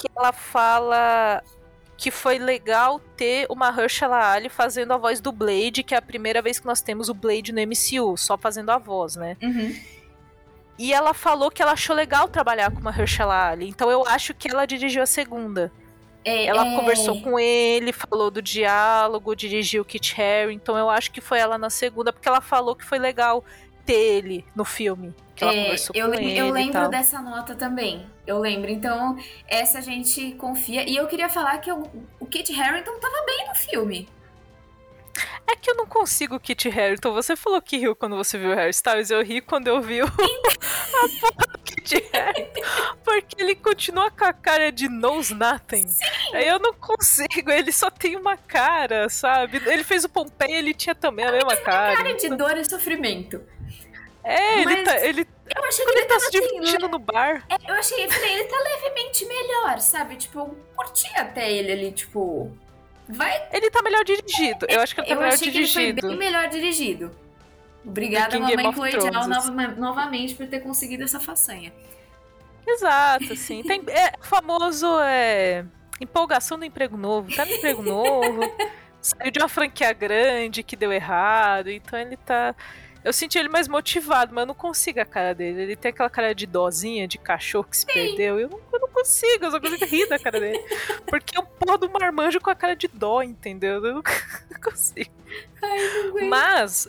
que ela fala que foi legal ter uma Herschela Ali fazendo a voz do Blade, que é a primeira vez que nós temos o Blade no MCU, só fazendo a voz, né? Uhum. E ela falou que ela achou legal trabalhar com uma Herschela Ali, então eu acho que ela dirigiu a segunda. É, ela é... conversou com ele, falou do diálogo, dirigiu o Kit Harington, então eu acho que foi ela na segunda, porque ela falou que foi legal ter ele no filme. Que ela é, eu, eu lembro dessa nota também. Eu lembro. Então, essa a gente confia. E eu queria falar que eu, o Kit Harington tava bem no filme. É que eu não consigo Kit Harington. Você falou que riu quando você viu o Harry Styles. Eu ri quando eu vi o... a porra do Kit Harington. Porque ele continua com a cara de knows nothing. Sim. Aí eu não consigo. Ele só tem uma cara, sabe? Ele fez o Pompeia ele tinha também a mesma cara. cara de dor e sofrimento. É, ele tá. Ele, eu achei que ele, ele tá se assim, divertindo assim, no bar. É, eu achei, eu falei, ele tá levemente melhor, sabe? Tipo, eu curti até ele ali, tipo. Vai. Ele tá melhor dirigido. Eu acho que ele tá eu melhor achei dirigido. Que ele foi bem melhor dirigido. Obrigada, mamãe Chloe Zhao, novamente por ter conseguido essa façanha. Exato, assim. Tem, é famoso é, empolgação do emprego novo. Tá no emprego novo. saiu de uma franquia grande que deu errado. Então ele tá eu senti ele mais motivado, mas eu não consigo a cara dele. Ele tem aquela cara de dozinha, de cachorro que se Sim. perdeu. Eu não, eu não consigo, eu só consigo rir da cara dele. Porque é um porra do marmanjo com a cara de dó, entendeu? Eu não, não consigo. Ai, não mas,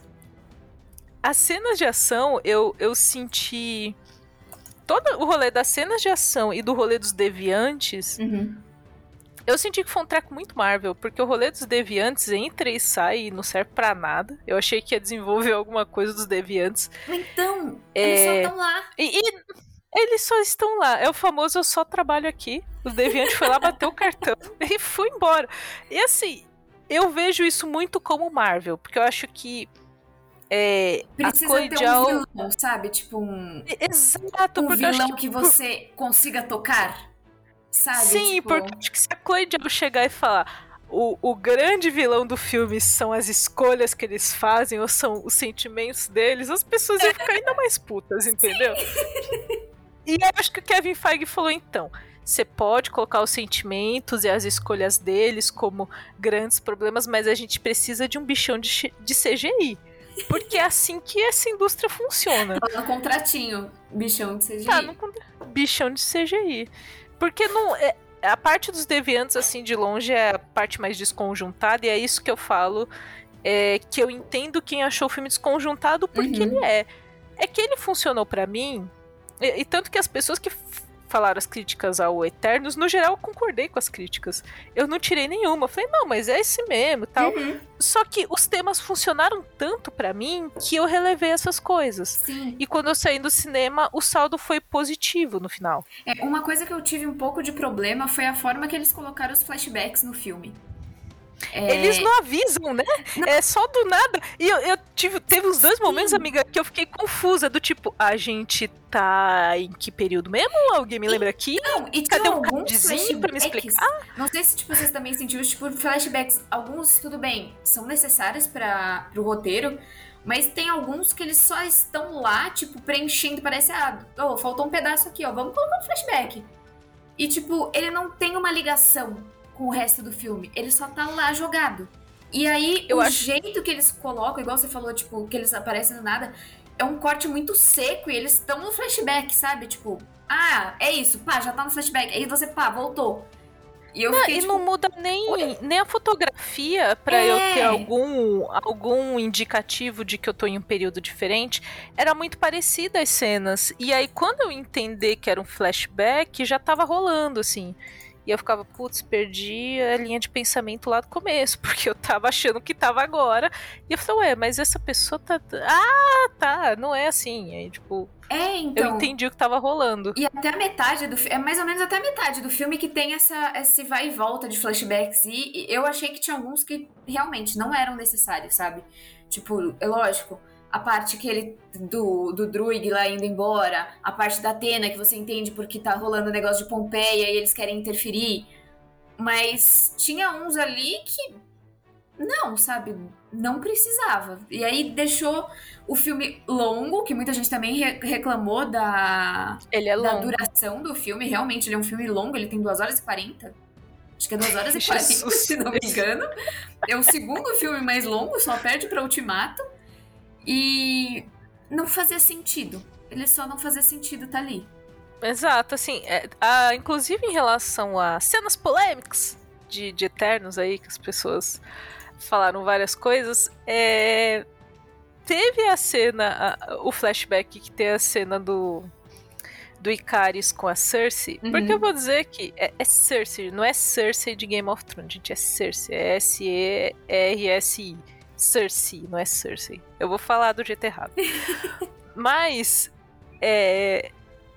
as cenas de ação, eu, eu senti todo o rolê das cenas de ação e do rolê dos deviantes, Uhum. Eu senti que foi um treco muito Marvel, porque o rolê dos deviantes entra e sai e não serve pra nada. Eu achei que ia desenvolver alguma coisa dos deviantes. Então, É. eles só estão lá. E, e eles só estão lá. É o famoso eu só trabalho aqui. O deviante foi lá, bateu o cartão e foi embora. E assim, eu vejo isso muito como Marvel, porque eu acho que é, a Precisa Chloe ter um vilão, sabe? Tipo um, Exato, um porque eu acho vilão que, que você consiga tocar. Sabe? Sim, Tipo, porque acho que se a Chloe Zhao chegar e falar o, o grande vilão do filme são as escolhas que eles fazem ou são os sentimentos deles, as pessoas iam ficar ainda mais putas, entendeu? E eu acho que o Kevin Feige falou então. Você pode colocar os sentimentos e as escolhas deles como grandes problemas, mas a gente precisa de um bichão de, de CGI. Porque é assim que essa indústria funciona. Tá no contratinho, bichão de CGI. Tá, no bichão de CGI. Porque não. É, a parte dos deviantes, assim, de longe, é a parte mais desconjuntada, e é isso que eu falo. É, que eu entendo quem achou o filme desconjuntado porque Uhum. ele é. É que ele funcionou pra mim. E, e tanto que as pessoas que falaram as críticas ao Eternos, no geral, eu concordei com as críticas. Eu não tirei nenhuma. Eu falei, não, mas é esse mesmo tal. Uhum, Só que os temas funcionaram tanto pra mim que eu relevei essas coisas. Sim. E quando eu saí do cinema, o saldo foi positivo no final. É, uma coisa que eu tive um pouco de problema foi a forma que eles colocaram os flashbacks no filme. É, Eles não avisam, né? É só do nada. E eu, eu tive, teve uns dois momentos, amiga, que eu fiquei confusa, do tipo, a gente tá em que período mesmo? Alguém me lembra aqui? Não, e Cadê um alguns cardzinho pra me explicar? Não sei se tipo, vocês também sentiram, tipo, flashbacks. Alguns, tudo bem, são necessários para pro roteiro, mas tem alguns que eles só estão lá, tipo, preenchendo, parece, ah, oh, faltou um pedaço aqui, ó, vamos colocar um flashback. E, tipo, ele não tem uma ligação com o resto do filme, ele só tá lá jogado. E aí, Eu o acho- jeito que eles colocam, igual você falou, tipo, que eles aparecem do nada, é um corte muito seco e eles estão no flashback, sabe? Tipo, ah, é isso, pá, já tá no flashback. Aí você, pá, voltou. E eu Não, fiquei, e tipo, não muda nem, nem a fotografia pra É. eu ter algum, algum indicativo de que eu tô em um período diferente. Era muito parecida as cenas. E aí, quando eu entender que era um flashback, já tava rolando, assim. E eu ficava, putz, perdi a linha de pensamento lá do começo, porque eu tava achando que tava agora. E eu falei, ué, mas essa pessoa tá. Ah, tá, não é assim. Aí, tipo, é, eu então. entendi o que tava rolando. E até a metade do filme, é mais ou menos até a metade do filme que tem essa, esse vai e volta de flashbacks. E, e eu achei que tinha alguns que realmente não eram necessários, sabe? Tipo, é lógico, a parte que ele, do, do Druig lá indo embora, a parte da Atena que você entende porque tá rolando o negócio de Pompeia e eles querem interferir. Mas tinha uns ali que. Não, sabe? Não precisava. E aí deixou o filme longo, que muita gente também re- reclamou da, é da duração do filme. Realmente, ele é um filme longo, ele tem 2 horas e 40. Acho que é 2 horas e 40, Jesus. se não me engano. É o segundo filme mais longo, só perde pra Ultimato. E não fazia sentido. Ele só não fazia sentido tá ali. Exato, assim, é, a- inclusive em relação a cenas polêmicas de, de Eternos aí, que as pessoas falaram várias coisas, é, teve a cena, a- o flashback que tem a cena do do Icaris com a Cersei, Uhum. porque eu vou dizer que é, é Cersei, não é Cersei de Game of Thrones, gente, é Cersei, é S-E-R-S-I, Cersei, não é Cersei. Eu vou falar do jeito errado. Mas, é,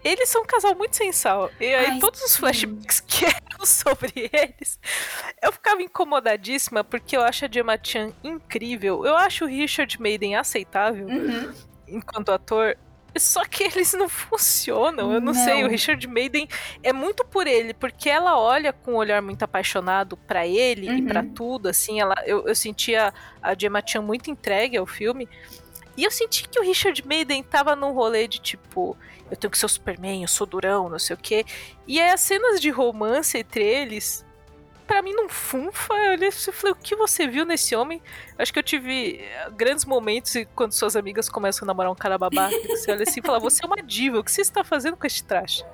eles são um casal muito sensal. E aí, Ai, todos os sim. flashbacks que eram sobre eles, eu ficava incomodadíssima porque eu acho a Gemma Chan incrível. Eu acho o Richard Maiden aceitável Uhum. enquanto ator. Só que eles não funcionam. Eu não, Não. sei. O Richard Maiden é muito por ele, porque ela olha com um olhar muito apaixonado pra ele e Uhum. pra tudo. Assim, ela, eu, eu sentia a Gemma Chan muito entregue ao filme. E eu senti que o Richard Maiden tava num rolê de tipo, eu tenho que ser o Superman, eu sou durão, não sei o quê. E aí as cenas de romance entre eles, pra mim não funfa. Eu olhei assim e falei, o que você viu nesse homem? Acho que eu tive eh, grandes momentos quando suas amigas começam a namorar um cara babaca, que você olha assim e fala, você é uma diva, o que você está fazendo com este traje?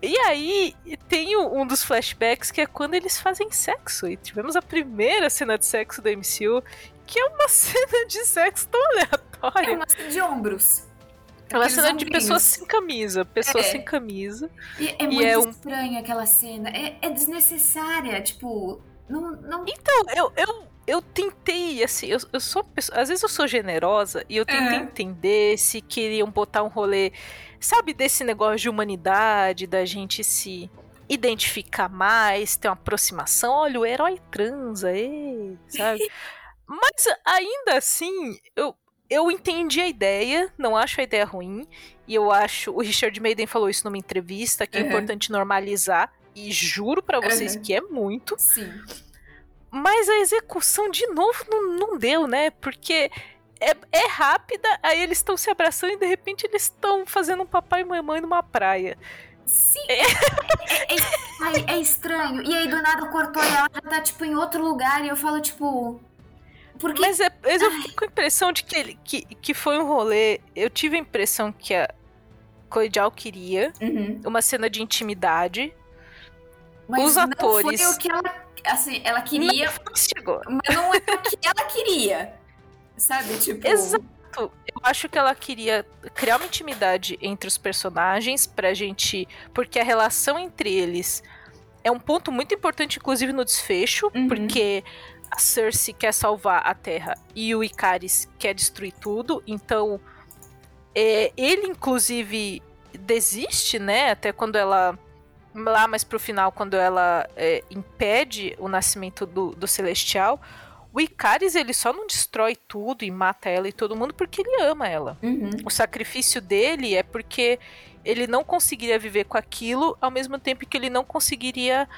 E aí tem um dos flashbacks que é quando eles fazem sexo. E tivemos a primeira cena de sexo da MCU, que é uma cena de sexo tão É aleatória. uma cena de ombros. É uma cena de pessoas sem camisa. Pessoas é. sem camisa. E é muito é um... estranha aquela cena. É, é, desnecessária. Tipo, não. não... Então, eu, eu, eu tentei, assim, eu, eu sou. Às vezes eu sou generosa e eu tentei é. entender se queriam botar um rolê, sabe, desse negócio de humanidade, da gente se identificar mais, ter uma aproximação. Olha, o herói transa, ei, sabe? Mas ainda assim, eu, eu entendi a ideia, não acho a ideia ruim. E eu acho. O Richard Maiden falou isso numa entrevista, que uhum. é importante normalizar. E juro para vocês uhum. que é muito. Sim. Mas a execução, de novo, não, não deu, né? Porque é, é rápida, aí eles estão se abraçando e de repente eles estão fazendo um papai e mamãe numa praia. Sim! É. É, é, é, estranho. E aí do nada cortou e ela já tá, tipo, em outro lugar. E eu falo, tipo. Porque... Mas, é, mas eu fico com a impressão de que, ele, que, que foi um rolê. Eu tive a impressão que a Colegial queria uhum. uma cena de intimidade. Mas Os atores. Não foi o que ela. Assim, ela queria. Não chegou. Mas não é o que ela queria. Sabe? Tipo. Exato. Eu acho que ela queria criar uma intimidade entre os personagens pra gente. Porque a relação entre eles é um ponto muito importante, inclusive no desfecho, uhum. porque a Cersei quer salvar a Terra e o Icaris quer destruir tudo, então é, ele inclusive desiste, né? Até quando ela lá mais pro final, quando ela é, impede o nascimento do, do Celestial, o Icaris ele só não destrói tudo e mata ela e todo mundo porque ele ama ela. Uhum. O sacrifício dele é porque ele não conseguiria viver com aquilo ao mesmo tempo que ele não conseguiria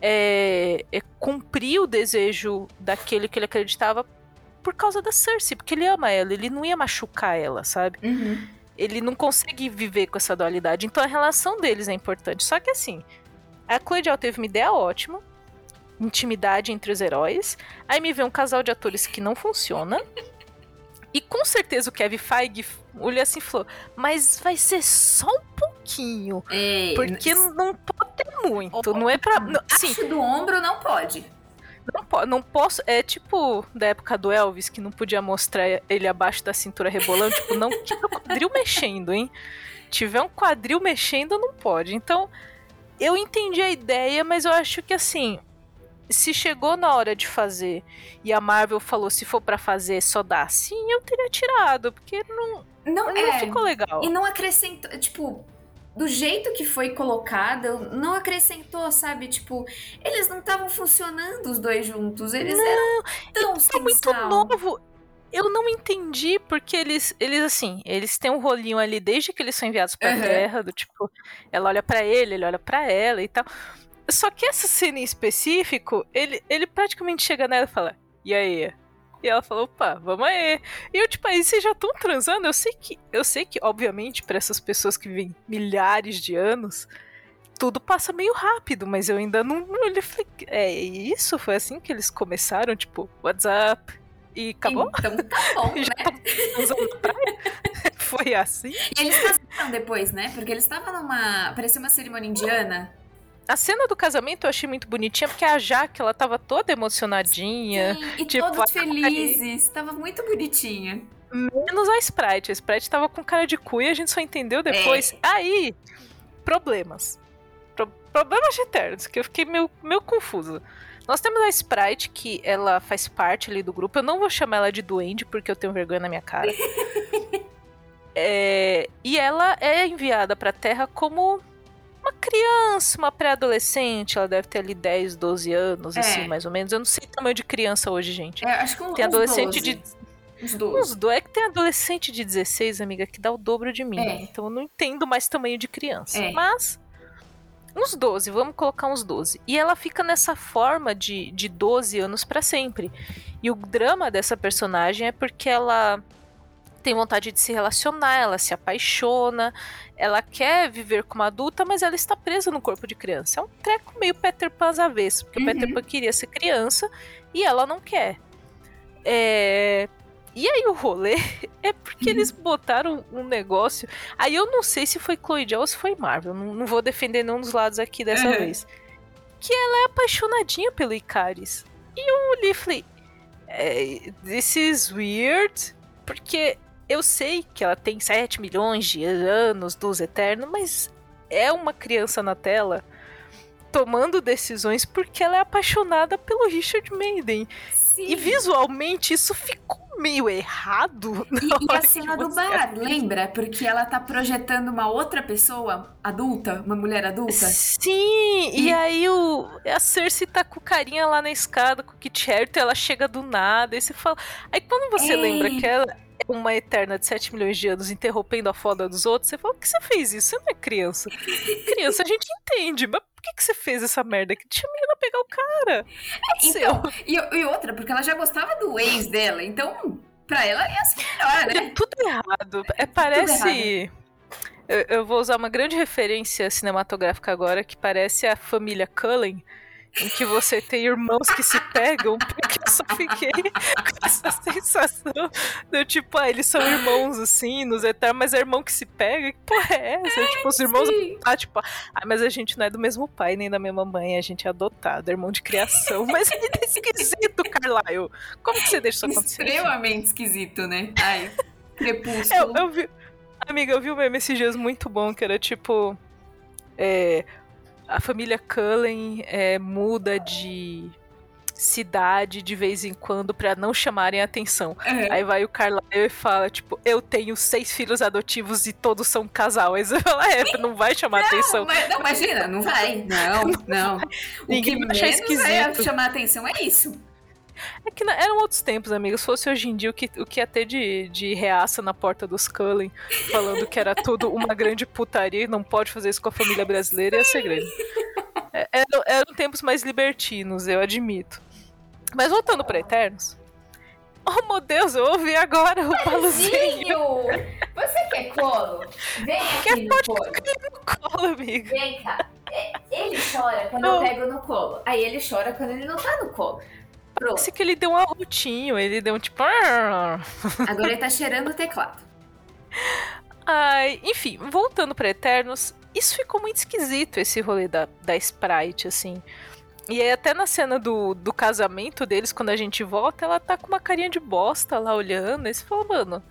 é, é, cumprir o desejo daquele que ele acreditava por causa da Cersei, porque ele ama ela, ele não ia machucar ela, sabe? Uhum. Ele não consegue viver com essa dualidade. Então a relação deles é importante. Só que assim, a Chloe teve uma ideia ótima, intimidade entre os heróis. Aí me vê um casal de atores que não funciona. E com certeza o Kevin Feige olhou assim e falou: Mas vai ser só um pouquinho. Ei, porque não pode ter muito. não é pra. Não, assim, do ombro não pode. Não, não posso. É tipo da época do Elvis, que não podia mostrar ele abaixo da cintura rebolando. tipo, não tiver um quadril mexendo, hein? Tiver um quadril mexendo, não pode. Então, eu entendi a ideia, mas eu acho que assim se chegou na hora de fazer e a Marvel falou se for para fazer só dá sim, eu teria tirado, porque não não, não é, ficou legal. E não acrescentou, tipo, do jeito que foi colocado, não acrescentou, sabe? Tipo, eles não estavam funcionando os dois juntos, eles não, eram tão tá muito novo. Eu não entendi porque eles, eles assim, eles têm um rolinho ali desde que eles são enviados para uhum. Terra, do tipo, ela olha para ele, ele olha para ela e tal. Só que essa cena em específico, ele, ele praticamente chega nela e fala: E aí? E ela falou, opa, vamos aí. E eu, tipo, aí vocês já estão transando? Eu sei que, eu sei que, obviamente, para essas pessoas que vivem milhares de anos, tudo passa meio rápido, mas eu ainda não olhei falei, é isso? Foi assim que eles começaram, tipo, WhatsApp e acabou? Então tá bom, né? Usando praia? Foi assim? E eles casaram depois, né? Porque eles estavam numa. parecia uma cerimônia indiana. A cena do casamento eu achei muito bonitinha, porque a Jaque, ela tava toda emocionadinha. Sim, e tipo, todos felizes. Tava muito bonitinha. Menos a Sprite. A Sprite tava com cara de cu e a gente só entendeu depois. É. Aí, problemas. Pro problemas eternos, que eu fiquei meio, meio confusa. Nós temos a Sprite, que ela faz parte ali do grupo. Eu não vou chamar ela de duende, porque eu tenho vergonha na minha cara. é, e ela é enviada pra Terra como uma criança, uma pré-adolescente, ela deve ter ali 10, 12 anos, é. assim, mais ou menos. Eu não sei o tamanho de criança hoje, gente. É, acho que um, tem adolescente 12. de. Uns 12. Uns do... É que tem adolescente de 16, amiga, que dá o dobro de mim. É. Então eu não entendo mais tamanho de criança. É. Mas. Uns 12, vamos colocar uns 12. E ela fica nessa forma de, de 12 anos para sempre. E o drama dessa personagem é porque ela tem vontade de se relacionar, ela se apaixona, ela quer viver como adulta, mas ela está presa no corpo de criança. É um treco meio Peter Pan às vezes, porque uhum. o Peter Pan queria ser criança e ela não quer. É... E aí o rolê é porque uhum. eles botaram um negócio. Aí eu não sei se foi Chloe ou se foi Marvel. Não, não, vou defender nenhum dos lados aqui dessa uhum. vez. Que ela é apaixonadinha pelo Icaris. E e falei: é, This is weird. Porque eu sei que ela tem 7 milhões de anos dos Eternos, mas é uma criança na tela tomando decisões porque ela é apaixonada pelo Richard Maiden. Sim. E visualmente isso ficou meio errado. E, e a cena do bar, lembra? Porque ela tá projetando uma outra pessoa adulta, uma mulher adulta. Sim, e, e aí o, a Cersei tá com o carinha lá na escada, com o Kit Harington, ela chega do nada, e você fala... Aí quando você Ei. lembra que ela é uma eterna de 7 milhões de anos interrompendo a foda dos outros, você fala, por que você fez isso? Você não é criança. criança a gente entende, mas por que, que você fez essa merda? Que tinha menina pegar o cara. É, então, e, e, outra, porque ela já gostava do ex dela, então pra ela ia ser melhor, né? É tudo errado. É, parece. Errado. Eu, eu, vou usar uma grande referência cinematográfica agora, que parece a família Cullen em que você tem irmãos que se pegam, porque eu só fiquei com essa sensação do tipo, ah, eles são irmãos assim, nos eternos, mas é irmão que se pega? Que porra é essa? É, tipo, os irmãos. Ah, tipo, ah, mas a gente não é do mesmo pai nem da mesma mãe, a gente é adotado, é irmão de criação. Mas ele é esquisito, Carlyle. Como que você deixa isso acontecer? Extremamente esquisito, né? Ai, crepúsculo. Eu, eu vi. Amiga, eu vi um meme esses dias muito bom, que era tipo. É, a família Cullen é, muda de cidade de vez em quando para não chamarem atenção. É. Aí vai o Carlyle e fala, tipo, eu tenho seis filhos adotivos e todos são casal. Aí você fala, é, não vai chamar não, atenção. Mas, não, imagina, não vai. Não, não. não. Ninguém vai achar esquisito. vai chamar atenção é isso. É que eram outros tempos, amigos. Se fosse hoje em dia, o que, o que ia ter de, de reaça na porta dos Cullen, falando que era tudo uma grande putaria e não pode fazer isso com a família brasileira, ia ser grande. É, eram, eram tempos mais libertinos, eu admito. Mas voltando para Eternos. Oh, meu Deus, eu ouvi agora o Paluzinho. Você quer colo? Vem aqui quer no pode colo. no colo, amiga. Vem cá. Ele chora quando oh. eu pego no colo. Aí ele chora quando ele não tá no colo. Parece que ele deu um arrotinho, ele deu um tipo. Agora ele tá cheirando o teclado. Ai, enfim, voltando para Eternos, isso ficou muito esquisito, esse rolê da, da Sprite, assim. E aí, até na cena do, do casamento deles, quando a gente volta, ela tá com uma carinha de bosta lá olhando. E você fala, mano.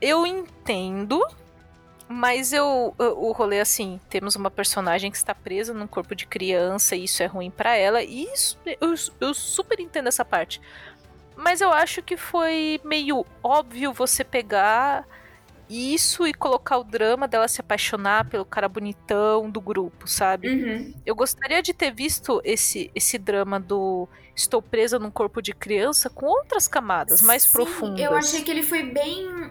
Eu entendo mas eu, o rolê assim, temos uma personagem que está presa num corpo de criança e isso é ruim para ela. E isso, eu, eu super entendo essa parte. Mas eu acho que foi meio óbvio você pegar isso e colocar o drama dela se apaixonar pelo cara bonitão do grupo, sabe? Uhum. Eu gostaria de ter visto esse, esse drama do estou presa num corpo de criança com outras camadas mais Sim, profundas. Eu achei que ele foi bem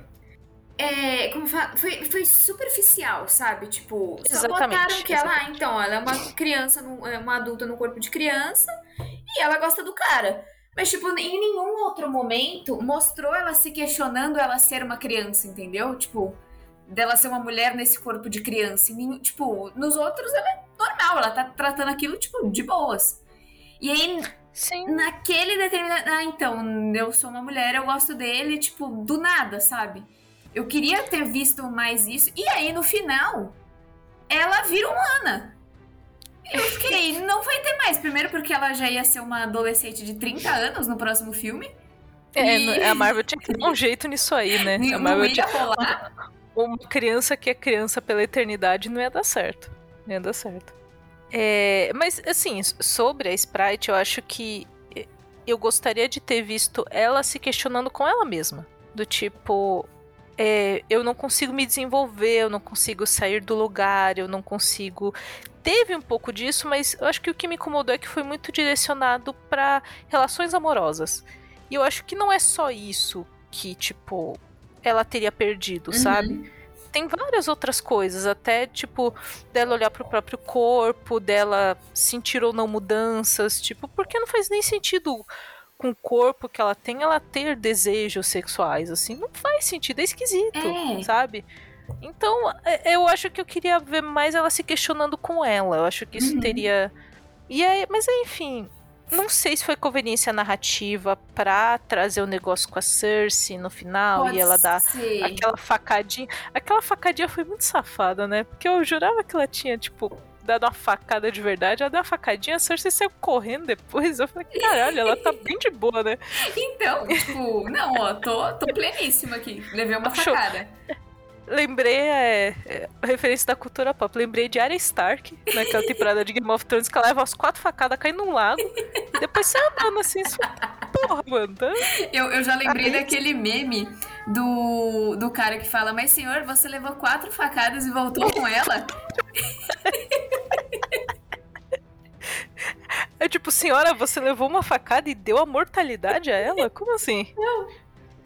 é, como fala, foi, foi superficial, sabe? Tipo, só exatamente, botaram que ela, ah, então, ela é uma criança, é uma adulta no corpo de criança e ela gosta do cara. Mas, tipo, em nenhum outro momento mostrou ela se questionando ela ser uma criança, entendeu? Tipo, dela ser uma mulher nesse corpo de criança. Tipo, nos outros ela é normal, ela tá tratando aquilo, tipo, de boas. E aí, Sim. naquele determinado. Ah, então, eu sou uma mulher, eu gosto dele, tipo, do nada, sabe? Eu queria ter visto mais isso. E aí, no final, ela vira humana. Eu fiquei, não vai ter mais. Primeiro porque ela já ia ser uma adolescente de 30 anos no próximo filme. É, e... a Marvel tinha que dar um jeito nisso aí, né? A Marvel tinha... rolar. Uma criança que é criança pela eternidade não ia dar certo. Não ia dar certo. É, mas, assim, sobre a Sprite, eu acho que eu gostaria de ter visto ela se questionando com ela mesma. Do tipo, é, eu não consigo me desenvolver, eu não consigo sair do lugar, eu não consigo. Teve um pouco disso, mas eu acho que o que me incomodou é que foi muito direcionado para relações amorosas. E eu acho que não é só isso que, tipo, ela teria perdido, uhum. sabe? Tem várias outras coisas, até tipo, dela olhar pro próprio corpo, dela sentir ou não mudanças, tipo, porque não faz nem sentido com o corpo que ela tem, ela ter desejos sexuais, assim, não faz sentido, é esquisito, é. sabe? Então, é, eu acho que eu queria ver mais ela se questionando com ela. Eu acho que isso uhum. teria. E aí, mas enfim, não sei se foi conveniência narrativa pra trazer o um negócio com a Cersei no final Pode e ela dar aquela facadinha. Aquela facadinha foi muito safada, né? Porque eu jurava que ela tinha, tipo, dado uma facada de verdade. Ela deu uma facadinha, a Cersei saiu correndo depois. Eu falei, caralho, ela tá bem de boa, né? Então, tipo, não, ó, tô, tô pleníssima aqui. Levei uma facada. Lembrei, é, é, referência da cultura pop, lembrei de Arya Stark, naquela temporada de Game of Thrones, que ela leva as quatro facadas, cai num lago, e depois sai andando assim, isso, porra, mano. Tá? Eu, eu já lembrei Aí... daquele meme do, do cara que fala, mas senhor, você levou quatro facadas e voltou com ela? É tipo, senhora, você levou uma facada e deu a mortalidade a ela? Como assim? Não.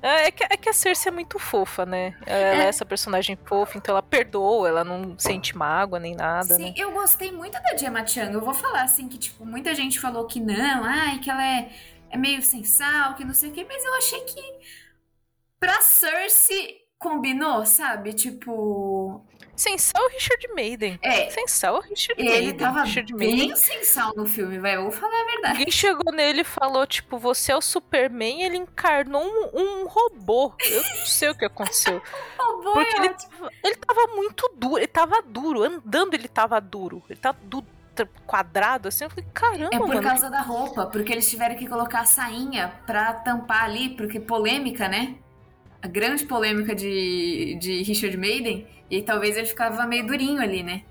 É, é que, é que a Cersei é muito fofa, né? Ela é. é. essa personagem fofa, então ela perdoa, ela não sente mágoa nem nada. Sim, né? eu gostei muito da Gemma Chan. Eu vou falar assim que, tipo, muita gente falou que não, ai, que ela é, é meio sem sal, que não sei o quê, mas eu achei que pra Cersei combinou, sabe? Tipo. Sem sal, Richard Maiden. É. Sem sal, Richard ele Maiden. Ele tava Richard bem Maiden. sem sal no filme, vai. Vou falar a verdade. Alguém chegou nele e falou, tipo, você é o Superman ele encarnou um, um robô. Eu não sei o que aconteceu. robô Porque é ele, ele tava muito duro. Ele tava duro. Andando ele tava duro. Ele tava duro quadrado, assim, eu falei, caramba, É por mano, causa que... da roupa, porque eles tiveram que colocar a sainha pra tampar ali, porque polêmica, né? A grande polêmica de, de Richard Maiden, e talvez ele ficava meio durinho ali, né?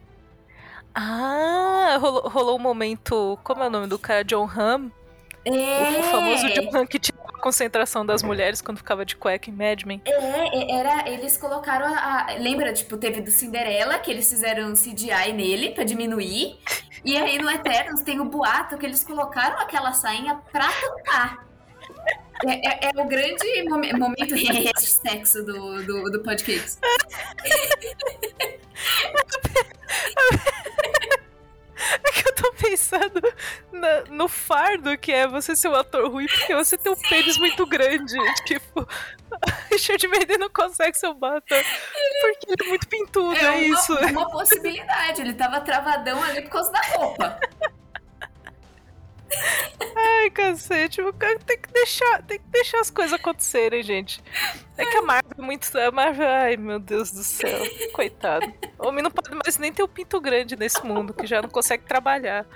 Ah, rolou, rolou um momento. Como é o nome do cara? John Hamm? É. O famoso John Hamm que tinha a concentração das mulheres quando ficava de cueca em Mad Men. É, era. Eles colocaram a, a. Lembra, tipo, teve do Cinderela, que eles fizeram CGI nele pra diminuir. E aí no Eternos tem o boato que eles colocaram aquela sainha pra tampar. É, é, é, o grande mom momento sexo do, do, do podcast. É que eu tô pensando na, no fardo que é você ser um ator ruim porque você tem um pênis muito grande. Tipo, Richard Maiden não consegue ser um ator porque ele é muito pintudo, é, é uma, isso. uma possibilidade, ele tava travadão ali por causa da roupa. Ai, cacete, tem que deixar, tem que deixar as coisas acontecerem, gente. É que a Marvel é muito. A Marvel, ai meu Deus do céu, coitado. O homem não pode mais nem ter o um pinto grande nesse mundo, que já não consegue trabalhar.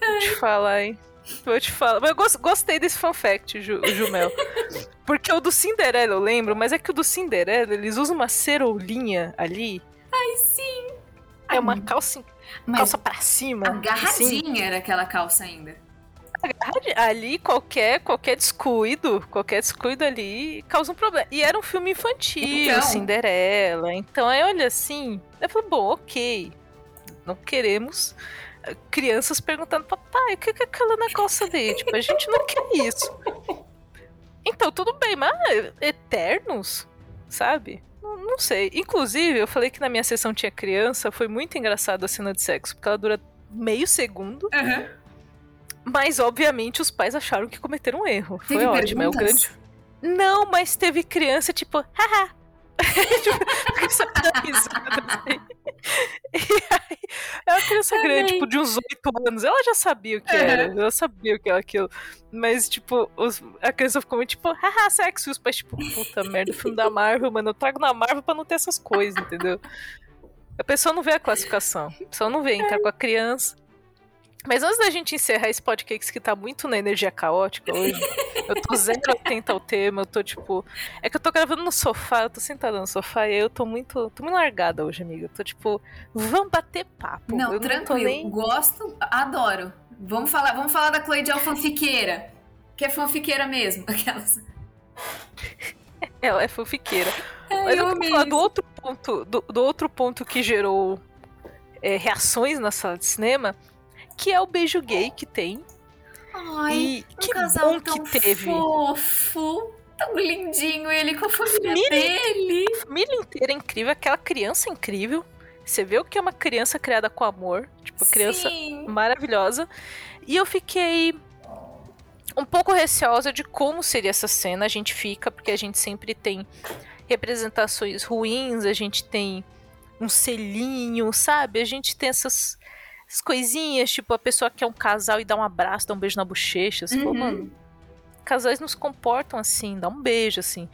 Vou te falar, hein? Vou te falar. Mas eu gostei desse fun fact, Ju, Jumel. Porque o do Cinderela eu lembro, mas é que o do Cinderela eles usam uma ceroulinha ali. Ai, sim. É uma calça, calça pra cima. Agarradinha assim. era aquela calça ainda ali qualquer qualquer descuido, qualquer descuido ali causa um problema. E era um filme infantil, então... Cinderela. Então aí olha assim, eu falei, bom, ok. Não queremos eh, crianças perguntando, papai, o que é aquela negócio dele? Tipo, a gente não quer isso. Então, tudo bem, mas Eternos, sabe? Não, não sei. Inclusive, eu falei que na minha sessão tinha criança, foi muito engraçado a cena de sexo, porque ela dura meio segundo. Uhum. Mas, obviamente, os pais acharam que cometeram um erro. Teve Foi ótimo, é o grande. Não, mas teve criança, tipo, haha. tipo, só risada, assim. E aí, é uma criança grande, tipo, de uns oito anos. Ela já sabia o que uhum. era, ela sabia o que era aquilo. Mas, tipo, os, a criança ficou muito tipo, haha, sexo. E os pais, tipo, puta merda, filme da Marvel, mano. Eu trago na Marvel pra não ter essas coisas, entendeu? A pessoa não vê a classificação. A pessoa não vê entrar com a criança. Mas antes da gente encerrar esse podcast que tá muito na energia caótica hoje, eu tô zero atenta ao tema, eu tô tipo. É que eu tô gravando no sofá, eu tô sentada no sofá e aí eu tô muito. tô muito largada hoje, amiga. Eu tô tipo, vamos bater papo. Não, eu tranquilo. Não nem... Gosto, adoro. Vamos falar, vamos falar da Chloe de fanfiqueira. Que é fanfiqueira mesmo. Aquelas. Ela é fanfiqueira. É, Mas eu, eu vou falar do outro ponto, do, do outro ponto que gerou é, reações na sala de cinema que é o beijo gay que tem. Ai, e um que casal bom tão que teve. fofo, tão lindinho ele com a família, família dele. A família inteira é incrível, aquela criança é incrível. Você vê o que é uma criança criada com amor, tipo, criança Sim. maravilhosa. E eu fiquei um pouco receosa de como seria essa cena. A gente fica, porque a gente sempre tem representações ruins, a gente tem um selinho, sabe? A gente tem essas essas coisinhas, tipo, a pessoa quer um casal e dá um abraço, dá um beijo na bochecha. Você uhum. mano, casais não se comportam assim, dá um beijo, assim.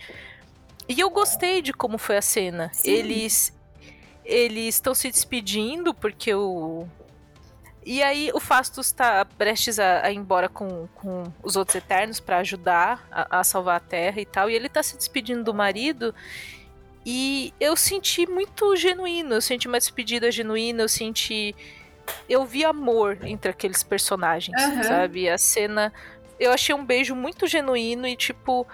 E eu gostei de como foi a cena. Sim. Eles eles estão se despedindo porque o E aí o Fastos tá prestes a, a ir embora com, com os outros Eternos para ajudar a, a, salvar a Terra e tal. E ele tá se despedindo do marido. E eu senti muito genuíno, eu senti uma despedida genuína, eu senti. Eu vi amor entre aqueles personagens, uhum. sabe? A cena. Eu achei um beijo muito genuíno e, tipo.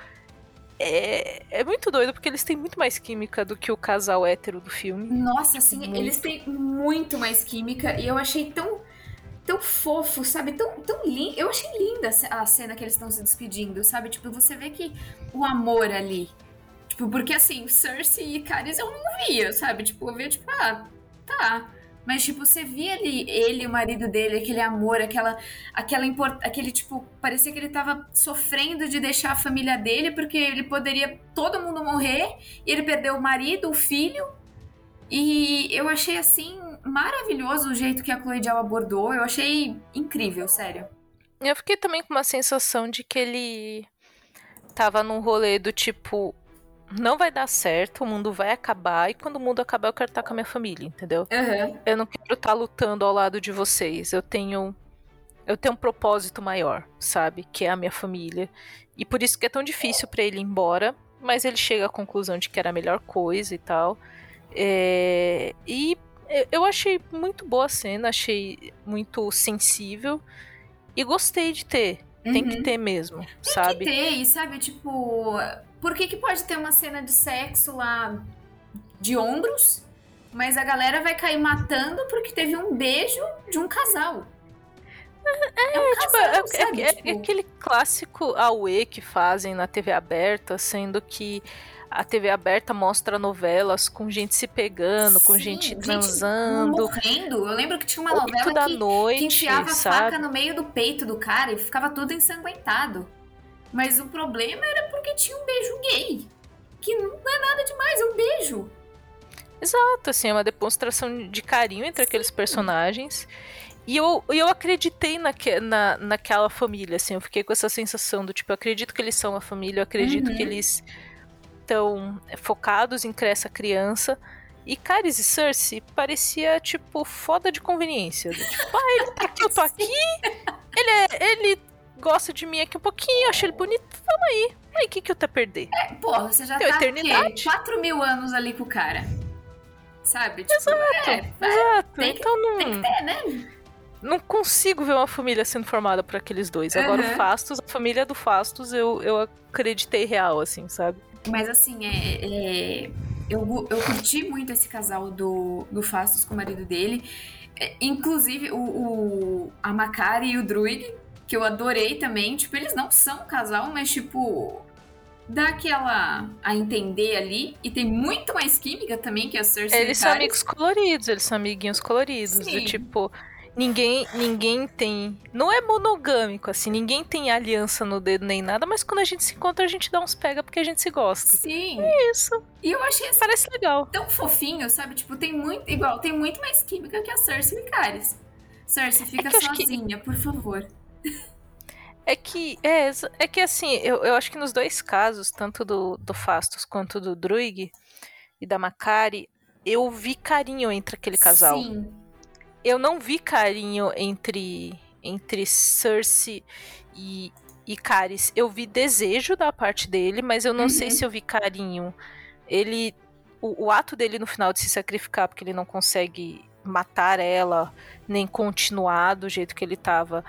É, é muito doido porque eles têm muito mais química do que o casal hétero do filme. Nossa, assim, muito. eles têm muito mais química e eu achei tão tão fofo, sabe? Tão, tão lindo. Eu achei linda a cena que eles estão se despedindo, sabe? Tipo, você vê que o amor ali. Tipo, porque assim, Cersei e Caris eu não via, sabe? Tipo, eu via, tipo, ah, tá. Mas, tipo, você via ele e o marido dele, aquele amor, aquela, aquela import... aquele, tipo, parecia que ele tava sofrendo de deixar a família dele, porque ele poderia todo mundo morrer, e ele perdeu o marido, o filho. E eu achei, assim, maravilhoso o jeito que a Chloe Zhao abordou. Eu achei incrível, sério. Eu fiquei também com uma sensação de que ele tava num rolê do tipo. Não vai dar certo, o mundo vai acabar, e quando o mundo acabar, eu quero estar com a minha família, entendeu? Uhum. Eu não quero estar lutando ao lado de vocês. Eu tenho. Eu tenho um propósito maior, sabe? Que é a minha família. E por isso que é tão difícil para ele ir embora. Mas ele chega à conclusão de que era a melhor coisa e tal. É... E eu achei muito boa a cena, achei muito sensível e gostei de ter. Uhum. Tem que uhum. ter mesmo, Tem sabe? Tem que ter, e sabe, tipo, por que, que pode ter uma cena de sexo lá de ombros, mas a galera vai cair matando porque teve um beijo de um casal? É, é, um tipo, casal, é, sabe, é, tipo... é, aquele clássico AUE que fazem na TV aberta, sendo que a TV aberta mostra novelas com gente se pegando, com gente, gente transando. Morrendo. Eu lembro que tinha uma novela da que, noite, que enfiava sabe? a faca no meio do peito do cara e ficava tudo ensanguentado. Mas o problema era porque tinha um beijo gay. Que não é nada demais, é um beijo. Exato, assim, é uma demonstração de carinho entre Sim. aqueles personagens. E eu, eu acreditei naque, na, naquela família, assim, eu fiquei com essa sensação do tipo, eu acredito que eles são a família, eu acredito uhum. que eles tão focados em criar essa criança. E Caris e Cersei parecia, tipo, foda de conveniência. Tipo, ah, ele tá aqui, eu tô aqui. Ele, é, ele gosta de mim aqui um pouquinho, acho ele bonito, vamos aí. Aí, o que, que eu a perder? É, porra, você já Tem tá eternidade. 4 mil anos ali com o cara. Sabe? Tipo, exato, é, exato. Tem que, então não... Tem que ter, né? Não consigo ver uma família sendo formada por aqueles dois. Agora, uhum. o Fastos, a família do Fastos, eu, eu acreditei real, assim, sabe? Mas assim, é, é, eu, eu curti muito esse casal do, do Fastos com o marido dele. É, inclusive, o, o, a Macari e o Druid, que eu adorei também. Tipo, eles não são um casal, mas tipo. Dá aquela a entender ali. E tem muito mais química também que a Cersei. Eles são amigos coloridos, eles são amiguinhos coloridos. Sim. Do tipo ninguém ninguém tem. Não é monogâmico, assim, ninguém tem aliança no dedo nem nada, mas quando a gente se encontra, a gente dá uns pega porque a gente se gosta. Sim. É isso. E eu achei assim, Parece legal. Tão fofinho, sabe? Tipo, tem muito. Igual, tem muito mais química que a Cersei Caris. Cersei, fica é sozinha, que... por favor. É que, é, é que assim, eu, eu acho que nos dois casos, tanto do, do Fastos quanto do Druig e da Macari, eu vi carinho entre aquele casal. Sim eu não vi carinho entre entre Cersei e, e Caris. Eu vi desejo da parte dele, mas eu não uhum. sei se eu vi carinho. Ele. O, o, ato dele no final de se sacrificar, porque ele não consegue matar ela, nem continuar do jeito que ele tava.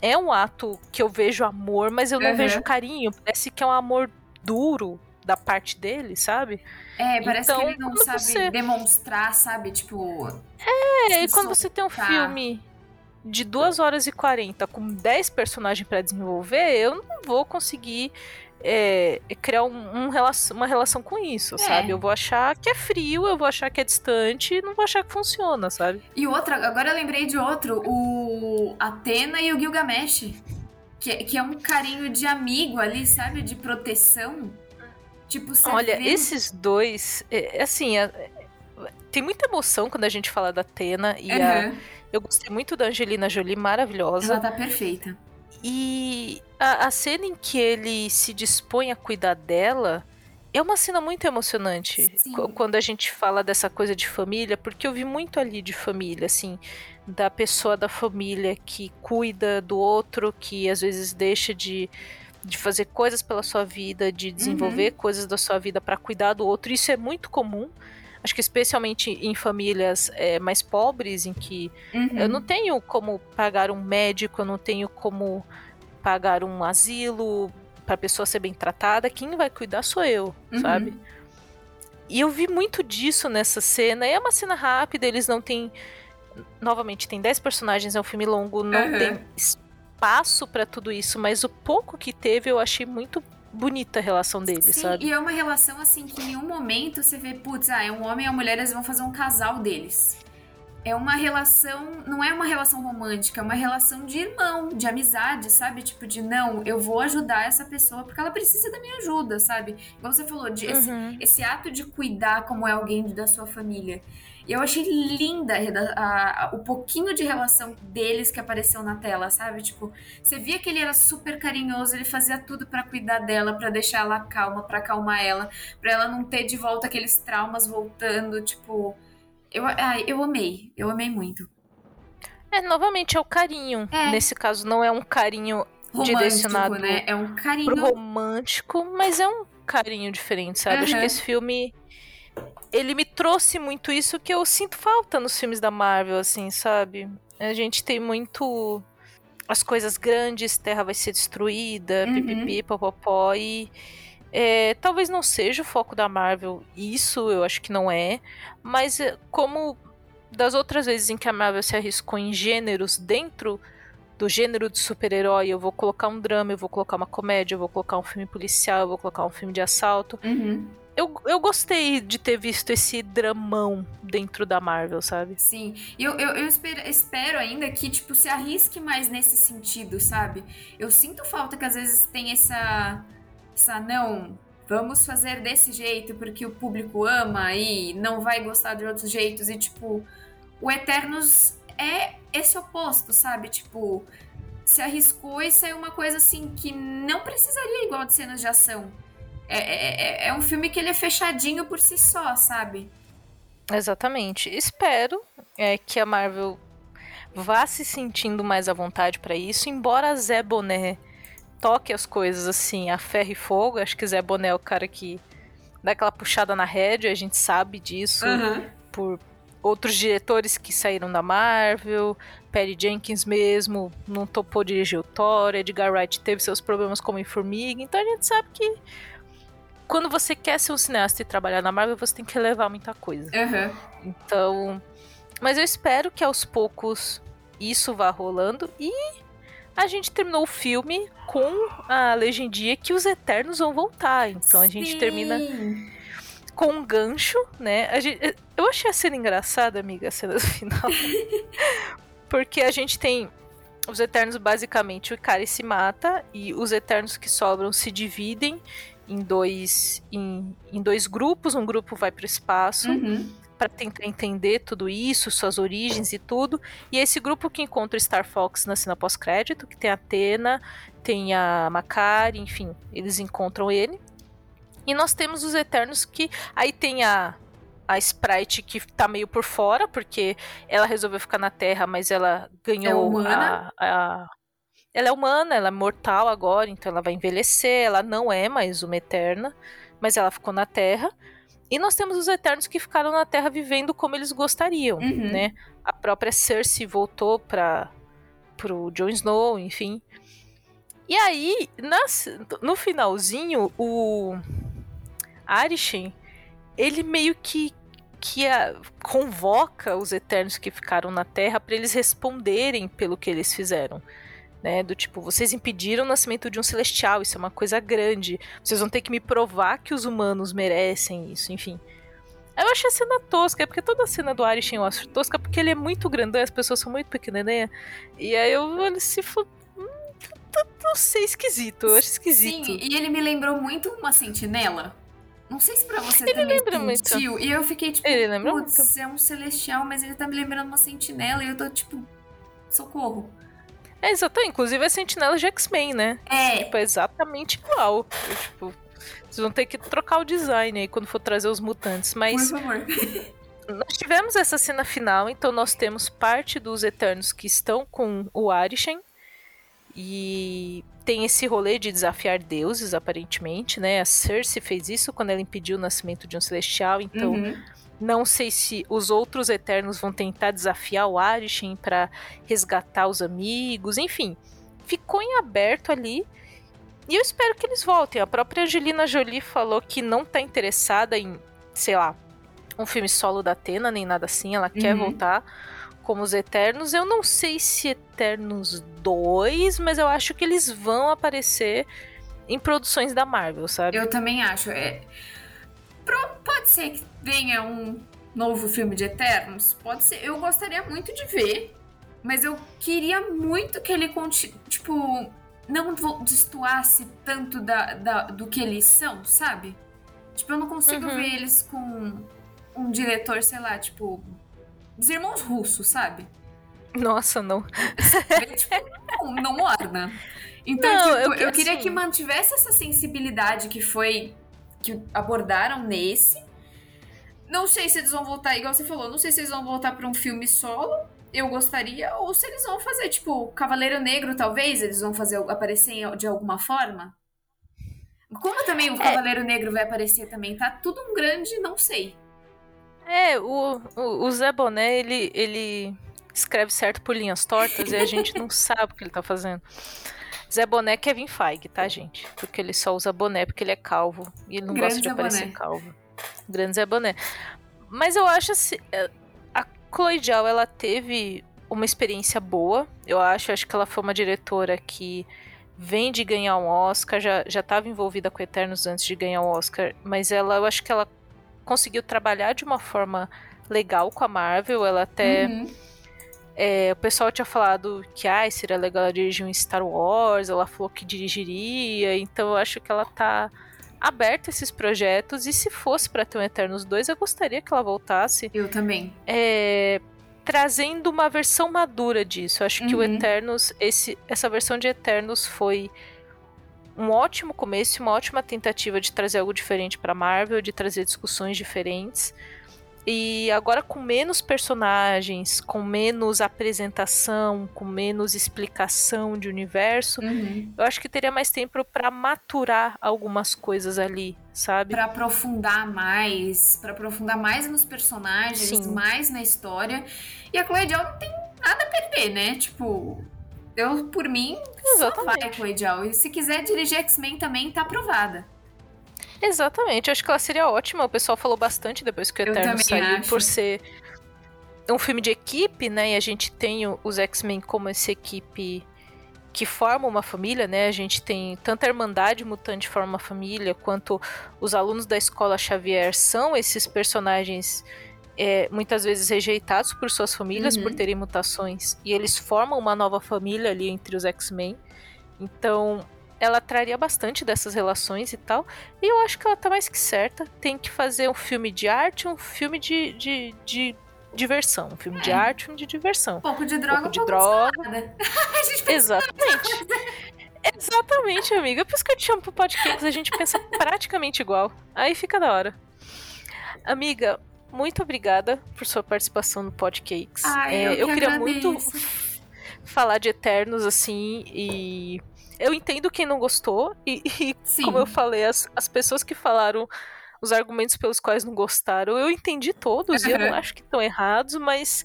É um ato que eu vejo amor, mas eu não uhum. vejo carinho. Parece que é um amor duro da parte dele, sabe? É, parece então, que ele não sabe você... demonstrar, sabe? Tipo. É, e quando você tem um filme de 2 horas e 40 com 10 personagens para desenvolver, eu não vou conseguir é, criar um, um relação, uma relação com isso, é. sabe? Eu vou achar que é frio, eu vou achar que é distante não vou achar que funciona, sabe? E outra, agora eu lembrei de outro, o Atena e o Gilgamesh. Que, que é um carinho de amigo ali, sabe? De proteção. Tipo, Olha, vê... esses dois, é, é assim, é, tem muita emoção quando a gente fala da Atena e uhum. a, eu gostei muito da Angelina Jolie, maravilhosa. Ela tá perfeita. E a, a, cena em que ele se dispõe a cuidar dela é uma cena muito emocionante. Quando a gente fala dessa coisa de família, porque eu vi muito ali de família, assim, da pessoa da família que cuida do outro, que às vezes deixa de, de fazer coisas pela sua vida, de desenvolver uhum. coisas da sua vida para cuidar do outro. Isso é muito comum. Acho que especialmente em famílias é, mais pobres, em que uhum. eu não tenho como pagar um médico, eu não tenho como pagar um asilo para a pessoa ser bem tratada. Quem vai cuidar sou eu, uhum. sabe? E eu vi muito disso nessa cena. É uma cena rápida, eles não têm. Novamente, tem 10 personagens, é um filme longo, não uhum. tem espaço para tudo isso, mas o pouco que teve eu achei muito bonita a relação deles, Sim, sabe? E é uma relação assim que em nenhum momento você vê, putz, ah, é um homem e uma mulher, eles vão fazer um casal deles é uma relação, não é uma relação romântica, é uma relação de irmão, de amizade, sabe? Tipo, de não, eu vou ajudar essa pessoa porque ela precisa da minha ajuda, sabe? Como você falou, de esse, uhum. esse, ato de cuidar como é alguém da sua família. E eu achei linda a, a, o pouquinho de relação deles que apareceu na tela, sabe? Tipo, você via que ele era super carinhoso, ele fazia tudo para cuidar dela, para deixar ela calma, para acalmar ela, para ela não ter de volta aqueles traumas voltando, tipo eu, ah, eu amei, eu amei muito. É, novamente, é o carinho. É. Nesse caso, não é um carinho romântico, direcionado né? É um carinho pro romântico, mas é um carinho diferente, sabe? Uhum. Acho que esse filme ele me trouxe muito isso que eu sinto falta nos filmes da Marvel, assim, sabe? A gente tem muito as coisas grandes, Terra vai ser destruída, uhum. pipipi, popopó, e é, talvez não seja o foco da Marvel, isso eu acho que não é, mas é, como das outras vezes em que a Marvel se arriscou em gêneros dentro do gênero de super-herói, eu vou colocar um drama, eu vou colocar uma comédia, eu vou colocar um filme policial, eu vou colocar um filme de assalto. Uhum. Eu, eu gostei de ter visto esse dramão dentro da Marvel, sabe? Sim. Eu, eu, eu espero, espero ainda que, tipo, se arrisque mais nesse sentido, sabe? Eu sinto falta que às vezes tem essa essa não, vamos fazer desse jeito porque o público ama e não vai gostar de outros jeitos. E, tipo, o Eternos é esse oposto, sabe? Tipo, se arriscou e saiu uma coisa assim que não precisaria igual de cenas de ação. É, é, é, é um filme que ele é fechadinho por si só, sabe? Exatamente. Espero é, que a Marvel vá se sentindo mais à vontade para isso, embora Zé Boné toque as coisas assim a ferro e fogo. Acho que Zé Boné é o cara que dá aquela puxada na rédea, a gente sabe disso uhum. por outros diretores que saíram da Marvel, Perry Jenkins mesmo não topou dirigir o Thor, Edgar Wright teve seus problemas como em Formiga, então a gente sabe que quando você quer ser um cineasta e trabalhar na Marvel, você tem que relevar muita coisa. Uhum. Então, mas eu espero que aos poucos isso vá rolando e a gente terminou o filme com a legendia que os Eternos vão voltar. Então a gente Sim. termina com um gancho, né? Gente, eu achei a cena engraçada, amiga, a cena do final. porque a gente tem os Eternos, basicamente, o Ikari se mata e os Eternos que sobram se dividem em dois, em, em dois grupos. Um grupo vai para o espaço. Uhum para tentar entender tudo isso, suas origens e tudo. E esse grupo que encontra o Star Fox na cena pós-crédito, que tem a Atena, tem a Makari, enfim, eles encontram ele. E nós temos os Eternos que aí tem a a Sprite que tá meio por fora, porque ela resolveu ficar na Terra, mas ela ganhou é a, a, ela é humana, ela é mortal agora, então ela vai envelhecer, ela não é mais uma Eterna, mas ela ficou na Terra. E nós temos os Eternos que ficaram na Terra vivendo como eles gostariam, uhum. né? A própria Cersei voltou para pro Jon Snow, enfim. E aí, nas, no finalzinho, o Arishem, ele meio que que a, convoca os Eternos que ficaram na Terra para eles responderem pelo que eles fizeram né? Do tipo, vocês impediram o nascimento de um celestial, isso é uma coisa grande. Vocês vão ter que me provar que os humanos merecem isso, enfim. Eu achei a cena tosca, é porque toda a cena do Arishin eu acho tosca, porque ele é muito grandão, as pessoas são muito pequenininhas. E aí eu olho se. Hum, não sei, esquisito, eu acho esquisito. Sim, e ele me lembrou muito uma sentinela. Não sei se pra você ele também lembra sentiu. Muito. E eu fiquei tipo, ele lembra putz, muito. é um celestial, mas ele tá me lembrando uma sentinela. E eu tô tipo, socorro. É, exatamente. Inclusive é Sentinela de X-Men, né? É. Tipo, é exatamente igual. Eu, tipo, vocês vão ter que trocar o design aí quando for trazer os mutantes. Mas. Por favor. nós tivemos essa cena final, então nós temos parte dos Eternos que estão com o Arishem. E tem esse rolê de desafiar deuses, aparentemente, né? A Cersei fez isso quando ela impediu o nascimento de um celestial, então uhum. Não sei se os outros Eternos vão tentar desafiar o Arishem para resgatar os amigos, enfim. Ficou em aberto ali. E eu espero que eles voltem. A própria Angelina Jolie falou que não tá interessada em, sei lá, um filme solo da Atena, nem nada assim. Ela uhum. quer voltar como os Eternos. Eu não sei se Eternos 2, mas eu acho que eles vão aparecer em produções da Marvel, sabe? Eu também acho. É... Pode ser que venha um novo filme de Eternos. Pode ser. Eu gostaria muito de ver. Mas eu queria muito que ele continue. Tipo, não destoasse tanto da, da, do que eles são, sabe? Tipo, eu não consigo uhum. ver eles com um diretor, sei lá, tipo, os irmãos russos, sabe? Nossa, não. tipo, não, não morna. Então, não, tipo, eu, eu queria assim... que mantivesse essa sensibilidade que foi. Que abordaram nesse. Não sei se eles vão voltar, igual você falou, não sei se eles vão voltar para um filme solo. Eu gostaria, ou se eles vão fazer, tipo, Cavaleiro Negro, talvez, eles vão fazer aparecer de alguma forma. Como também o é. Cavaleiro é... Negro vai aparecer também, tá tudo um grande, não sei. É, o, o, o Zé Boné, ele, ele escreve certo por linhas tortas e a gente não sabe o que ele tá fazendo. Zé Boné é Kevin Feige, tá, gente? Porque ele só usa boné porque ele é calvo. E ele não Grande gosta de Zé aparecer boné. calvo. Grande Zé Boné. Mas eu acho assim. É, a Chloe Zhao, ela teve uma experiência boa. Eu acho, acho que ela foi uma diretora que vem de ganhar um Oscar, já, já estava envolvida com Eternos antes de ganhar o um Oscar, mas ela, eu acho que ela conseguiu trabalhar de uma forma legal com a Marvel. Ela até. Uhum. É, o pessoal tinha falado que ah, seria legal ela dirigir um Star Wars, ela falou que dirigiria, então eu acho que ela tá aberta a esses projetos. E se fosse para ter um Eternos 2, eu gostaria que ela voltasse. Eu também. É, trazendo uma versão madura disso. Eu acho uhum. que o uhum. Eternos, esse, essa versão de Eternos foi um ótimo começo, uma ótima tentativa de trazer algo diferente para Marvel, de trazer discussões diferentes. E agora com menos personagens, com menos apresentação, com menos explicação de universo, uhum. eu acho que teria mais tempo para maturar algumas coisas ali, sabe? Para aprofundar mais, para aprofundar mais nos personagens, Sim. mais na história. E a Chloe não tem nada a perder, né? Tipo, eu, por mim, Exatamente. só vai a Edial. E se quiser dirigir X-Men também, tá aprovada. Exatamente, eu acho que ela seria ótima. O pessoal falou bastante depois que o Eterno saiu, acho. por ser um filme de equipe, né? E a gente tem os X-Men como essa equipe que forma uma família, né? A gente tem tanto a Irmandade Mutante forma uma família, quanto os alunos da escola Xavier são esses personagens é, muitas vezes rejeitados por suas famílias uhum. por terem mutações e eles formam uma nova família ali entre os X-Men. Então, ela traria bastante dessas relações e tal. E eu acho que ela tá mais que certa. Tem que fazer um filme de arte, um filme de, de, de diversão. Um filme é. de arte, um filme de diversão. Um pouco de droga, um pouco de droga. Exatamente. Exatamente, amiga. Por isso que eu te chamo pro podcast, a gente pensa praticamente igual. Aí fica da hora. Amiga, muito obrigada por sua participação no Podcakes. Ai, é, eu, eu queria agradeço. muito falar de Eternos, assim, e eu entendo quem não gostou, e, e como eu falei, as, as pessoas que falaram os argumentos pelos quais não gostaram, eu entendi todos, e eu não acho que estão errados, mas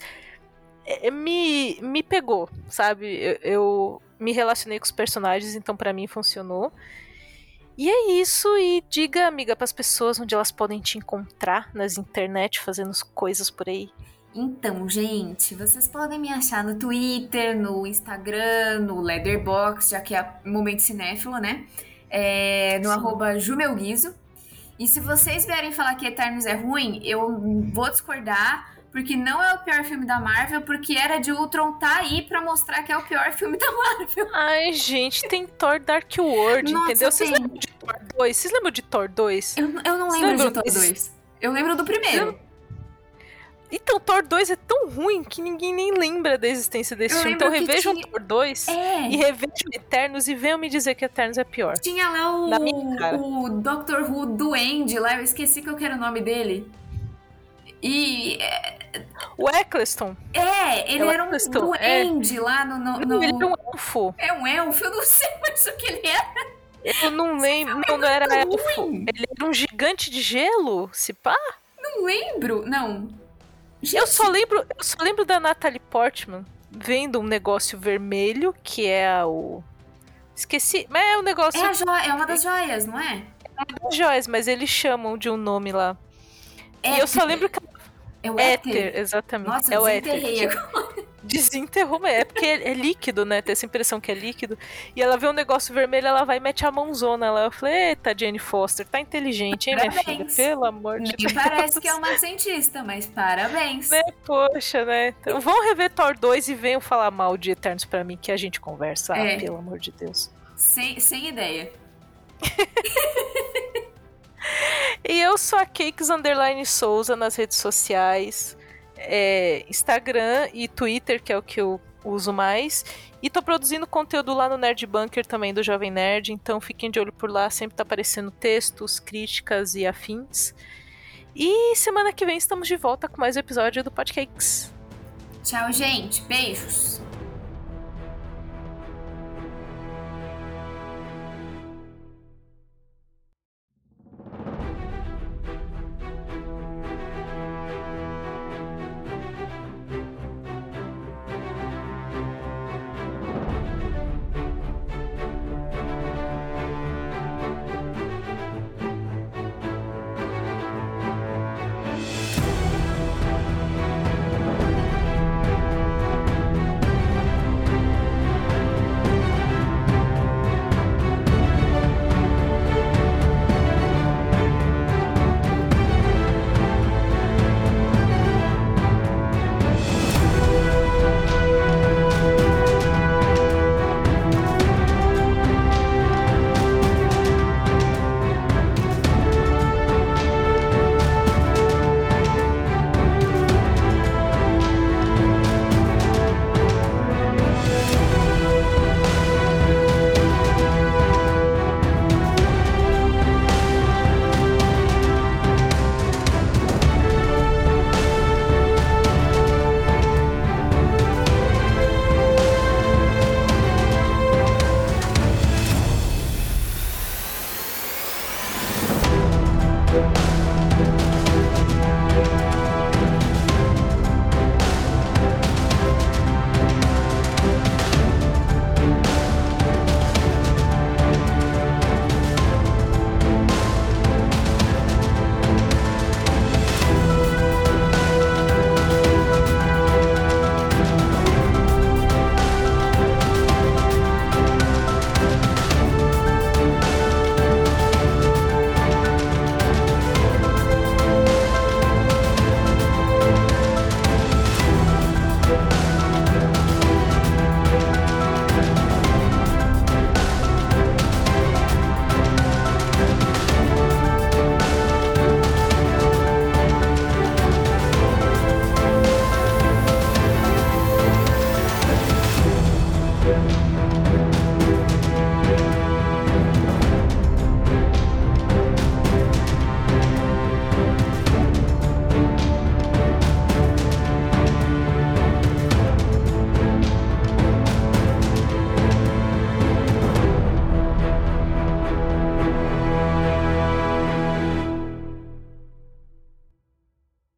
é, me, me pegou, sabe? Eu, eu me relacionei com os personagens, então para mim funcionou. E é isso, e diga, amiga, para as pessoas onde elas podem te encontrar nas internet fazendo coisas por aí. Então, gente, vocês podem me achar no Twitter, no Instagram, no Leatherbox, já que é momento cinéfilo, né? É, no Sim. arroba Jumelguizo. E se vocês vierem falar que Eternos é ruim, eu vou discordar, porque não é o pior filme da Marvel, porque Era de Ultron tá aí pra mostrar que é o pior filme da Marvel. Ai, gente, tem Thor Dark World, Nossa, entendeu? Vocês lembram de Thor 2? Vocês lembram de Thor 2? Eu, eu não lembro de Thor 2. Eu lembro do primeiro. Então, Thor 2 é tão ruim que ninguém nem lembra da existência desse eu filme. Então revejam tinha... Thor 2 é. e revejam Eternos e venham me dizer que Eternos é pior. Tinha lá o, o Doctor Who Duende lá, eu esqueci que eu quero o nome dele. E. O Eccleston. É, ele era um duende é. lá no, no, no. Ele é um elfo. É um elfo, eu não sei mais o que ele era. Eu não lembro. Não, não era elfo. Ele era um gigante de gelo, se pá? Não lembro, não. Eu só lembro, eu só lembro da Natalie Portman vendo um negócio vermelho, que é o. Esqueci. Mas é um negócio. É, joia, é uma das joias, não é? É uma das joias, mas eles chamam de um nome lá. É, e eu só lembro que. É o éter. éter exatamente. Nossa, é o éter. Agora. Desenterrou, é porque é líquido, né? Tem essa impressão que é líquido. E ela vê um negócio vermelho, ela vai e mete a mãozona. Ela eu falei, eita, Jane Foster, tá inteligente, hein, parabéns. minha filha? Pelo amor de Deus. parece que é uma cientista, mas parabéns. Né? Poxa, né? Então, vão rever Thor 2 e venham falar mal de Eternos pra mim, que a gente conversa. Ah, pelo amor de Deus. Sem, sem ideia. e eu sou a Cakes Underline Souza nas redes sociais é, Instagram e Twitter, que é o que eu uso mais. E tô produzindo conteúdo lá no Nerd Bunker também do Jovem Nerd, então fiquem de olho por lá, sempre tá aparecendo textos, críticas e afins. E semana que vem estamos de volta com mais um episódio do Podcakes. Tchau, gente. Beijos.